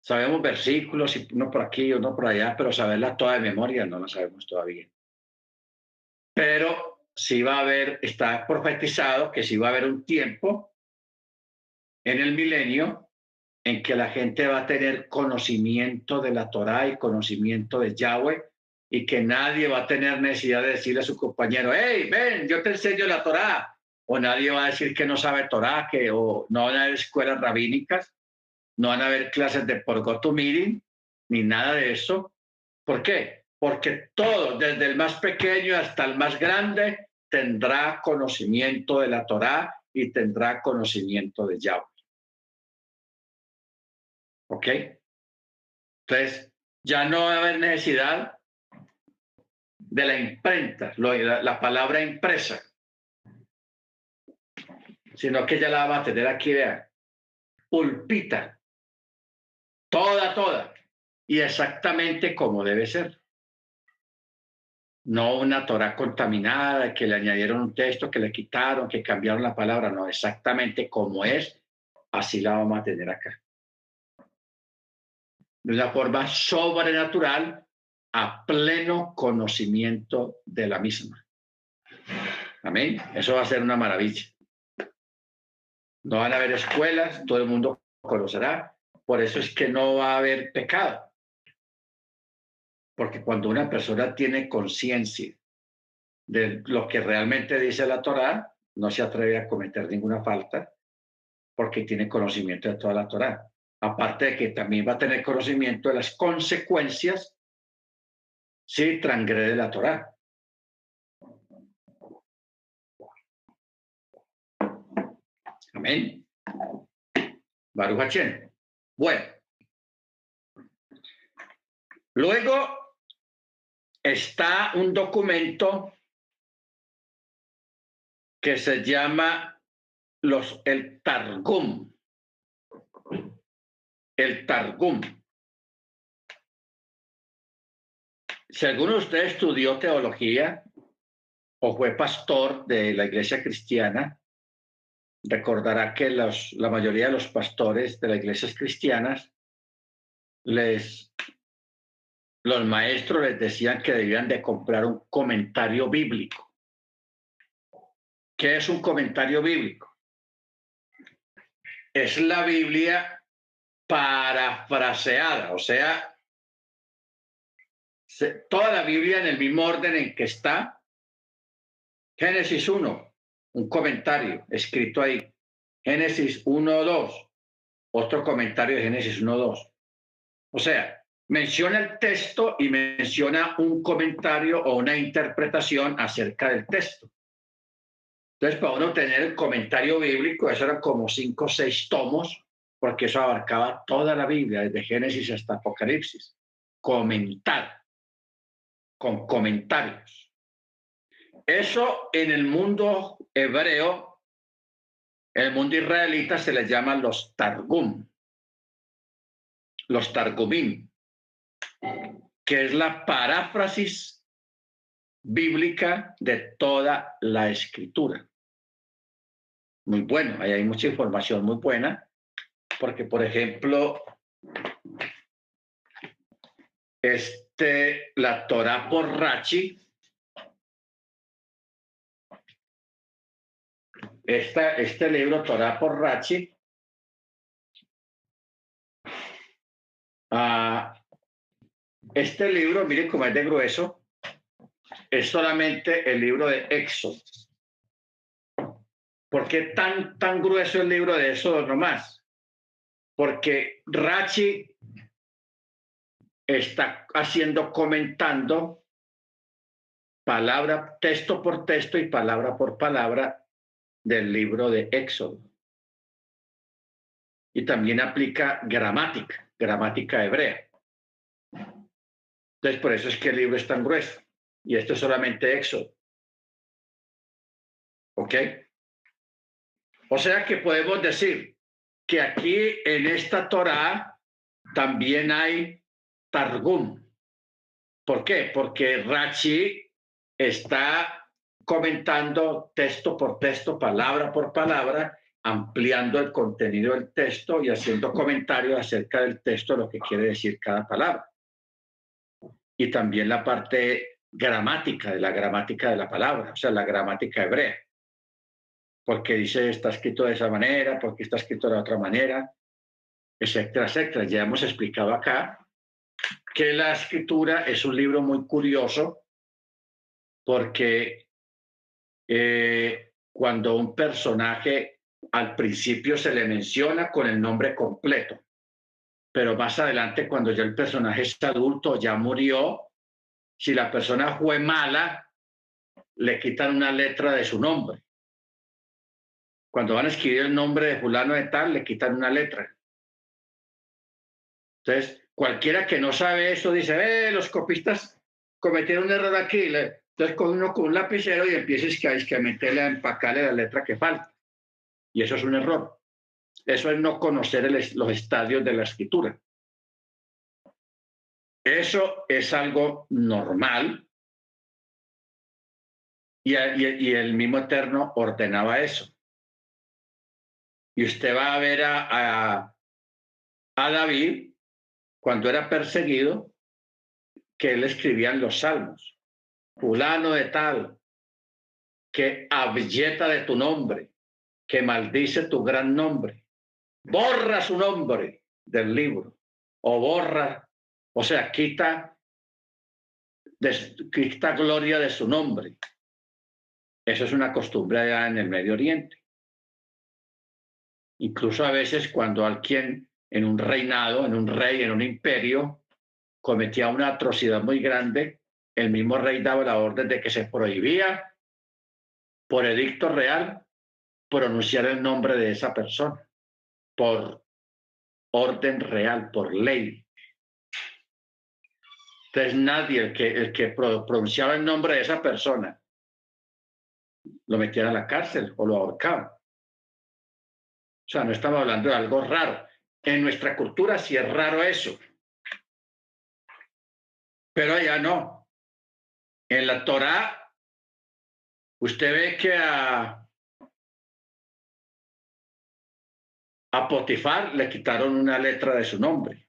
A: Sabemos versículos, uno por aquí, uno por allá, pero saberla toda de memoria no la sabemos todavía. Pero si va a haber, está profetizado que si va a haber un tiempo en el milenio en que la gente va a tener conocimiento de la Torá y conocimiento de Yahweh y que nadie va a tener necesidad de decirle a su compañero, hey, ven, yo te enseño la Torá. O nadie va a decir que no sabe Torá, que o no van a haber escuelas rabínicas, no van a haber clases de por meeting, ni nada de eso. ¿Por qué? Porque todo, desde el más pequeño hasta el más grande, tendrá conocimiento de la Torá y tendrá conocimiento de Yahweh. ¿Ok? Entonces, ya no va a haber necesidad de la imprenta, la, palabra impresa, sino que ya la va a tener aquí, vean, pulpita, toda, toda, y exactamente como debe ser no una Torah contaminada, que le añadieron un texto, que le quitaron, que cambiaron la palabra, no, exactamente como es, así la vamos a tener acá. De una forma sobrenatural a pleno conocimiento de la misma. Amén. Eso va a ser una maravilla. No van a haber escuelas, todo el mundo conocerá. Por eso es que no va a haber pecado. Porque cuando una persona tiene conciencia de lo que realmente dice la Torá, no se atreve a cometer ninguna falta porque tiene conocimiento de toda la Torá. Aparte de que también va a tener conocimiento de las consecuencias si transgrede la Torá. Amén. Baruch Bueno. Luego está un documento que se llama los, el Targum. El Targum. De ustedes estudió teología o fue pastor de la iglesia cristiana, recordará que la mayoría de los pastores de las iglesias cristianas les los maestros les decían que debían de comprar un comentario bíblico. ¿Qué es un comentario bíblico? Es la Biblia parafraseada, o sea, toda la Biblia en el mismo orden en que está. Génesis 1, un comentario escrito ahí. Génesis 1, 2, otro comentario de Génesis 1, 2. O sea, menciona el texto y menciona un comentario o una interpretación acerca del texto. Entonces, para uno tener el comentario bíblico, eso eran como cinco o seis tomos, porque eso abarcaba toda la Biblia, desde Génesis hasta Apocalipsis. Comentar, con comentarios. Eso en el mundo hebreo, en el mundo israelita, se les llama los Targum, los Targumim, que es la paráfrasis bíblica de toda la escritura. Muy bueno, ahí hay mucha información muy buena, porque por ejemplo, este, la Torah por Rachi, esta, este libro Torah por Rachi, ah, este libro, miren cómo es de grueso, es solamente el libro de Éxodo. ¿Por qué tan, tan grueso el libro de Éxodo nomás? Porque Rachi está haciendo, comentando palabra, texto por texto y palabra por palabra del libro de Éxodo. Y también aplica gramática, gramática hebrea. Entonces, por eso es que el libro es tan grueso. Y esto es solamente Éxodo. ¿Ok? O sea que podemos decir que aquí en esta Torah también hay Targum. ¿Por qué? Porque Rachi está comentando texto por texto, palabra por palabra, ampliando el contenido del texto y haciendo comentarios acerca del texto, lo que quiere decir cada palabra y también la parte gramática de la gramática de la palabra, o sea, la gramática hebrea. Porque dice, está escrito de esa manera, porque está escrito de otra manera, etcétera, etcétera. Ya hemos explicado acá que la escritura es un libro muy curioso porque eh, cuando un personaje al principio se le menciona con el nombre completo, pero más adelante, cuando ya el personaje es adulto, ya murió, si la persona fue mala, le quitan una letra de su nombre. Cuando van a escribir el nombre de fulano de tal, le quitan una letra. Entonces, cualquiera que no sabe eso dice, eh, los copistas cometieron un error aquí. Entonces, con uno con un lapicero y empieza a, a meterle, a empacarle la letra que falta. Y eso es un error. Eso es no conocer los estadios de la escritura. Eso es algo normal y, el mismo Eterno ordenaba eso. Y usted va a ver a, a, David cuando era perseguido, que él escribía en los salmos, fulano de tal, que abyeta de tu nombre, que maldice tu gran nombre, borra su nombre del libro o borra, o sea, quita quita gloria de su nombre. Eso es una costumbre allá en el Medio Oriente. Incluso a veces cuando alguien en un reinado, en un rey, en un imperio, cometía una atrocidad muy grande, el mismo rey daba la orden de que se prohibía por edicto real pronunciar el nombre de esa persona, por orden real, por ley. Entonces nadie, el que, el pronunciaba el nombre de esa persona, lo metían a la cárcel o lo ahorcaban. O sea, no estamos hablando de algo raro. En nuestra cultura sí es raro eso. Pero allá no. En la Torá, usted ve que a, a Potifar le quitaron una letra de su nombre.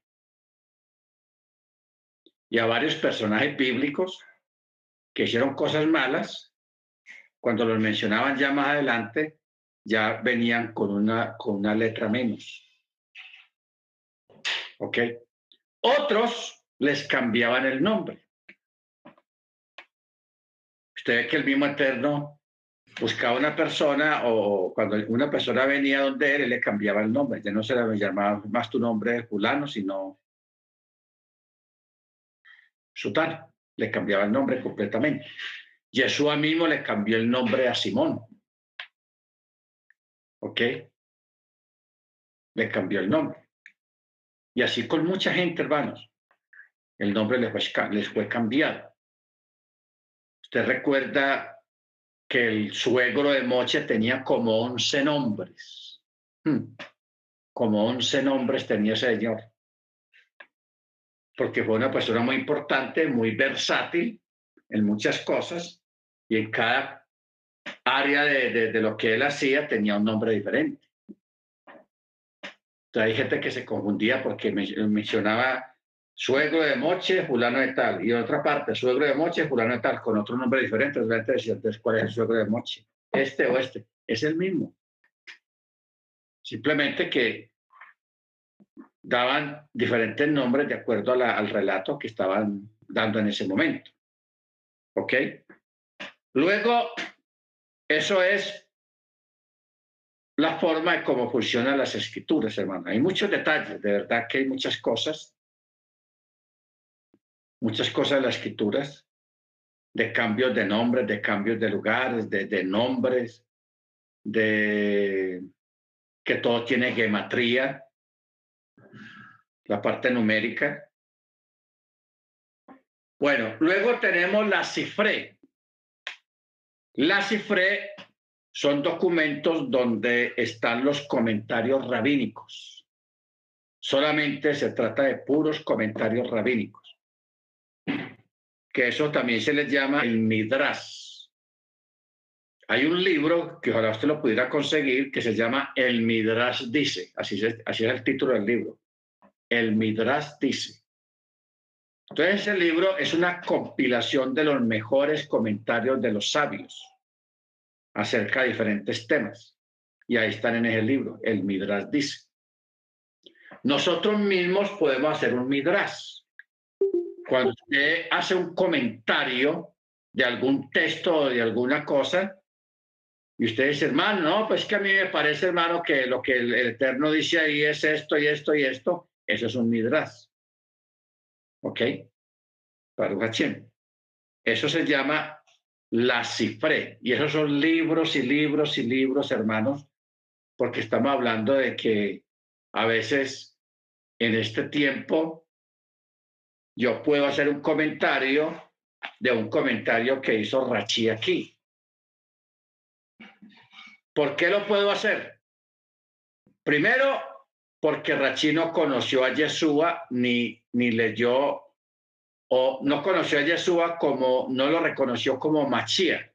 A: Y a varios personajes bíblicos que hicieron cosas malas, cuando los mencionaban ya más adelante, ya venían con una, con una letra menos. ¿Ok? Otros les cambiaban el nombre. Usted ve que el mismo Eterno buscaba una persona o cuando una persona venía donde él, él le cambiaba el nombre. Ya no se le llamaba más tu nombre fulano, sino Sután. Le cambiaba el nombre completamente. Yeshua mismo le cambió el nombre a Simón. ¿Ok? Le cambió el nombre. Y así con mucha gente, hermanos. El nombre les fue, les fue cambiado. Usted recuerda que el suegro de Moche tenía como 11 nombres. Hmm. Como 11 nombres tenía ese señor. Porque fue una persona muy importante, muy versátil en muchas cosas y en cada área de, de lo que él hacía tenía un nombre diferente. Entonces hay gente que se confundía porque mencionaba suegro de Moche, fulano de tal, y otra parte, suegro de Moche, fulano de tal, con otro nombre diferente. Entonces, ¿cuál es el suegro de Moche? ¿Este o este? Es el mismo. Simplemente que daban diferentes nombres de acuerdo al relato que estaban dando en ese momento. ¿Ok? Luego, eso es la forma de cómo funcionan las escrituras, hermano. Hay muchos detalles, de verdad que hay muchas cosas, muchas cosas en las escrituras, de cambios de nombres, de cambios de lugares, de, nombres, de que todo tiene gematría, la parte numérica. Bueno, luego tenemos la cifre. La cifre son documentos donde están los comentarios rabínicos. Solamente se trata de puros comentarios rabínicos. Que eso también se les llama el Midrash. Hay un libro que ojalá usted lo pudiera conseguir que se llama El Midrash dice. Así es, así es el título del libro. El Midrash dice. Entonces ese libro es una compilación de los mejores comentarios de los sabios acerca de diferentes temas. Y ahí están en ese libro, el Midrash dice. Nosotros mismos podemos hacer un Midrash. Cuando usted hace un comentario de algún texto o de alguna cosa, y usted dice, hermano, no, pues que a mí me parece, hermano, que lo que el, Eterno dice ahí es esto y esto y esto, eso es un Midrash. ¿Ok? Para Eso se llama la cifré. Y esos son libros y libros y libros, hermanos, porque estamos hablando de que a veces en este tiempo yo puedo hacer un comentario de un comentario que hizo Rachi aquí. ¿Por qué lo puedo hacer? Primero, porque Rachi no conoció a Yeshua ni, ni leyó o no conoció a Yeshua como, no lo reconoció como Machía.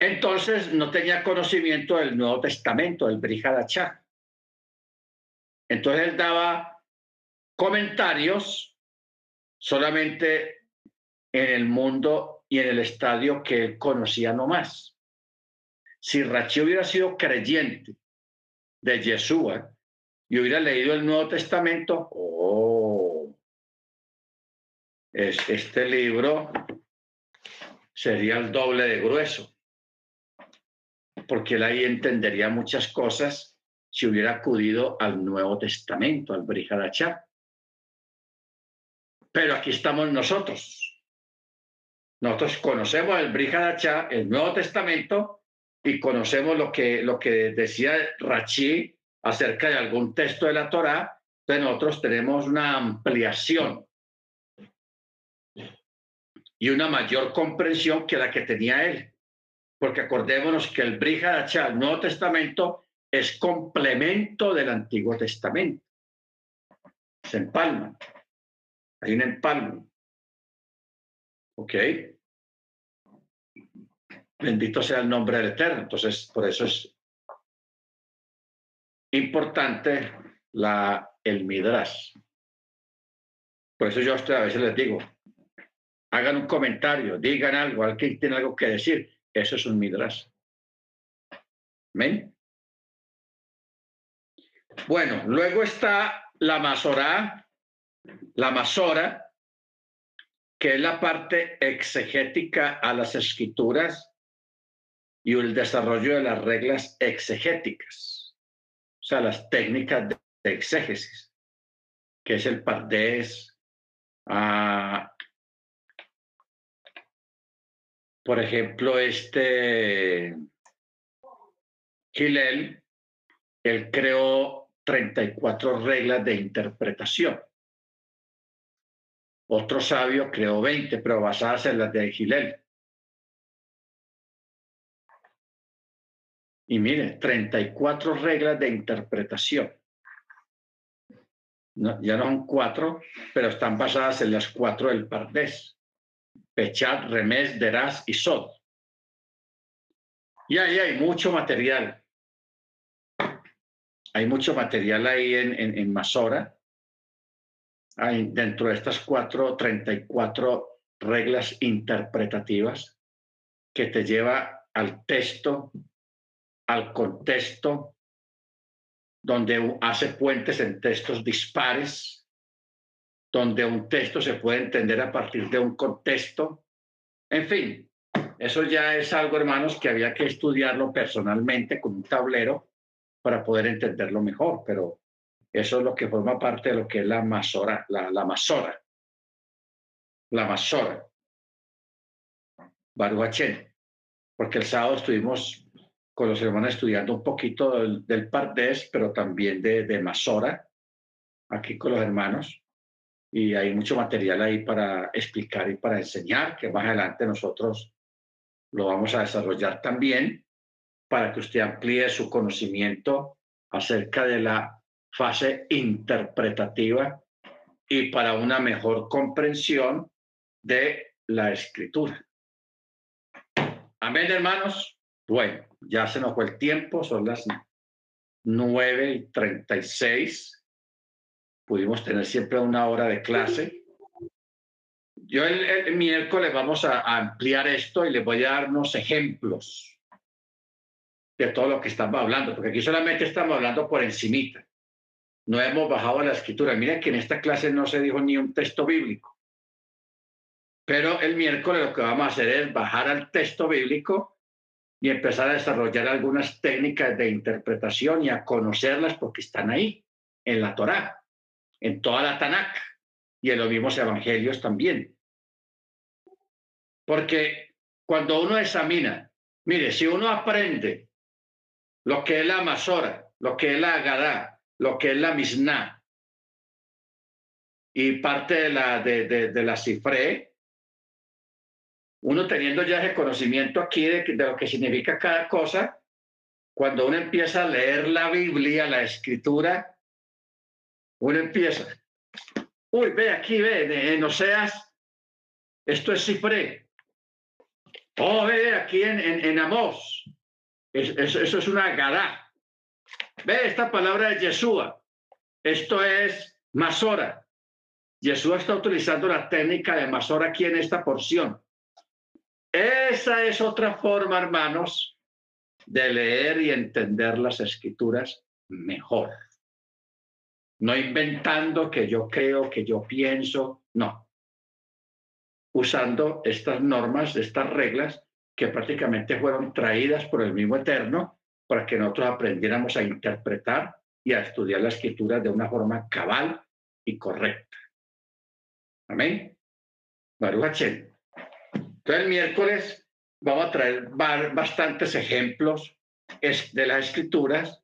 A: Entonces no tenía conocimiento del Nuevo Testamento, del Brihadachá. Entonces él daba comentarios solamente en el mundo y en el estadio que él conocía nomás. Si Rachi hubiera sido creyente de Yeshua, y hubiera leído el Nuevo Testamento, oh, es, este libro sería el doble de grueso, porque él ahí entendería muchas cosas si hubiera acudido al Nuevo Testamento, al Brihadachá. Pero aquí estamos nosotros. Nosotros conocemos el Brihadachá, el Nuevo Testamento, y conocemos lo que, lo que decía Rachi acerca de algún texto de la Torá, entonces nosotros tenemos una ampliación y una mayor comprensión que la que tenía él. Porque acordémonos que el Brihadachá, el Nuevo Testamento, es complemento del Antiguo Testamento. Se empalman. Hay un empalme. ¿Ok? Bendito sea el nombre del Eterno. Entonces, por eso es importante la, el Midrash. Por eso yo a veces les digo, hagan un comentario, digan algo, alguien tiene algo que decir. Eso es un Midrash. ¿Amén? Bueno, luego está la Masorá, la Masora, que es la parte exegética a las escrituras y el desarrollo de las reglas exegéticas, o sea, las técnicas de exégesis, que es el pardés, ah, por ejemplo, este Gilel, él creó 34 reglas de interpretación. Otro sabio creó 20, pero basadas en las de Gilel. Y mire, 34 reglas de interpretación. ya no son cuatro, pero están basadas en las cuatro del Pardés. Pechat, Remes, Deraz y Sod. Y ahí hay mucho material. Hay mucho material ahí en, en, Masora. Hay dentro de estas cuatro, 34 reglas interpretativas que te lleva al texto, al contexto, donde hace puentes en textos dispares, donde un texto se puede entender a partir de un contexto. En fin, eso ya es algo, hermanos, que había que estudiarlo personalmente con un tablero para poder entenderlo mejor, pero eso es lo que forma parte de lo que es la masora, la, la masora, la masora, Baruachén, porque el sábado estuvimos con los hermanos estudiando un poquito del, del Pardés, pero también de, de Masora, aquí con los hermanos. Y hay mucho material ahí para explicar y para enseñar, que más adelante nosotros lo vamos a desarrollar también para que usted amplíe su conocimiento acerca de la fase interpretativa y para una mejor comprensión de la escritura. Amén, hermanos. Bueno, ya se nos fue el tiempo, son las nueve y treinta y seis pudimos tener siempre una hora de clase. Yo el, miércoles vamos a, ampliar esto y les voy a dar unos ejemplos de todo lo que estamos hablando, porque aquí solamente estamos hablando por encimita. No hemos bajado a la escritura. Miren que en esta clase no se dijo ni un texto bíblico. Pero el miércoles lo que vamos a hacer es bajar al texto bíblico y empezar a desarrollar algunas técnicas de interpretación y a conocerlas porque están ahí, en la Torá en toda la Tanakh y en los mismos evangelios también. Porque cuando uno examina, mire, si uno aprende lo que es la Masora, lo que es la Agadá, lo que es la Misná y parte de la, de, de, la Cifre, uno teniendo ya ese conocimiento aquí de, de lo que significa cada cosa, cuando uno empieza a leer la Biblia, la escritura, uno empieza, uy, ve aquí, ve, en Oseas, esto es Cifre. Oh, ve aquí en, en, en Amós, eso, es una Gadá. Ve esta palabra de Yeshua, esto es Masora. Yeshua está utilizando la técnica de Masora aquí en esta porción. Esa es otra forma, hermanos, de leer y entender las escrituras mejor no inventando que yo creo, que yo pienso, no. usando estas normas, estas reglas que prácticamente fueron traídas por el mismo Eterno para que nosotros aprendiéramos a interpretar y a estudiar la escritura de una forma cabal y correcta. Amén. Baruch Entonces el miércoles vamos a traer bastantes ejemplos de las escrituras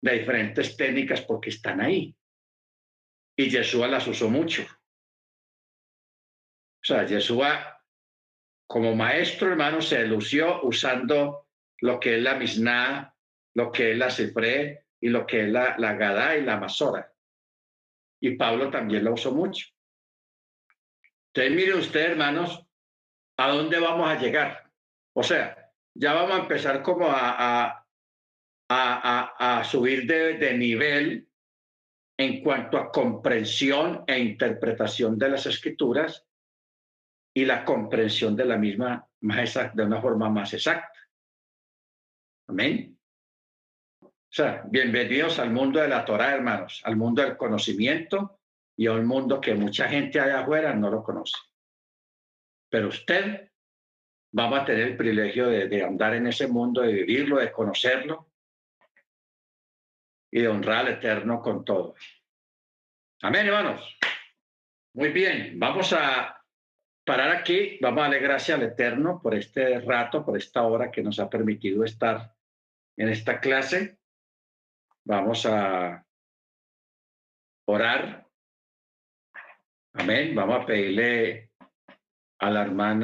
A: de diferentes técnicas porque están ahí. Y Yeshua las usó mucho. O sea, Yeshua como maestro, hermano, se lució usando lo que es la Misná, lo que es la Cifré y lo que es la, la Gadá y la Masora. Y Pablo también lo usó mucho. Entonces, mire usted, hermanos, a dónde vamos a llegar. O sea, ya vamos a empezar como a, a, a, a subir de, de nivel en cuanto a comprensión e interpretación de las escrituras y la comprensión de la misma más de una forma más exacta. Amén. O sea, bienvenidos al mundo de la Torah, hermanos, al mundo del conocimiento y a un mundo que mucha gente allá afuera no lo conoce. Pero usted va a tener el privilegio de, de andar en ese mundo, de vivirlo, de conocerlo y de honrar al Eterno con todo. Amén, hermanos. Muy bien, vamos a parar aquí. Vamos a darle gracias al Eterno por este rato, por esta hora que nos ha permitido estar en esta clase. Vamos a orar. Amén. Vamos a pedirle a la hermana.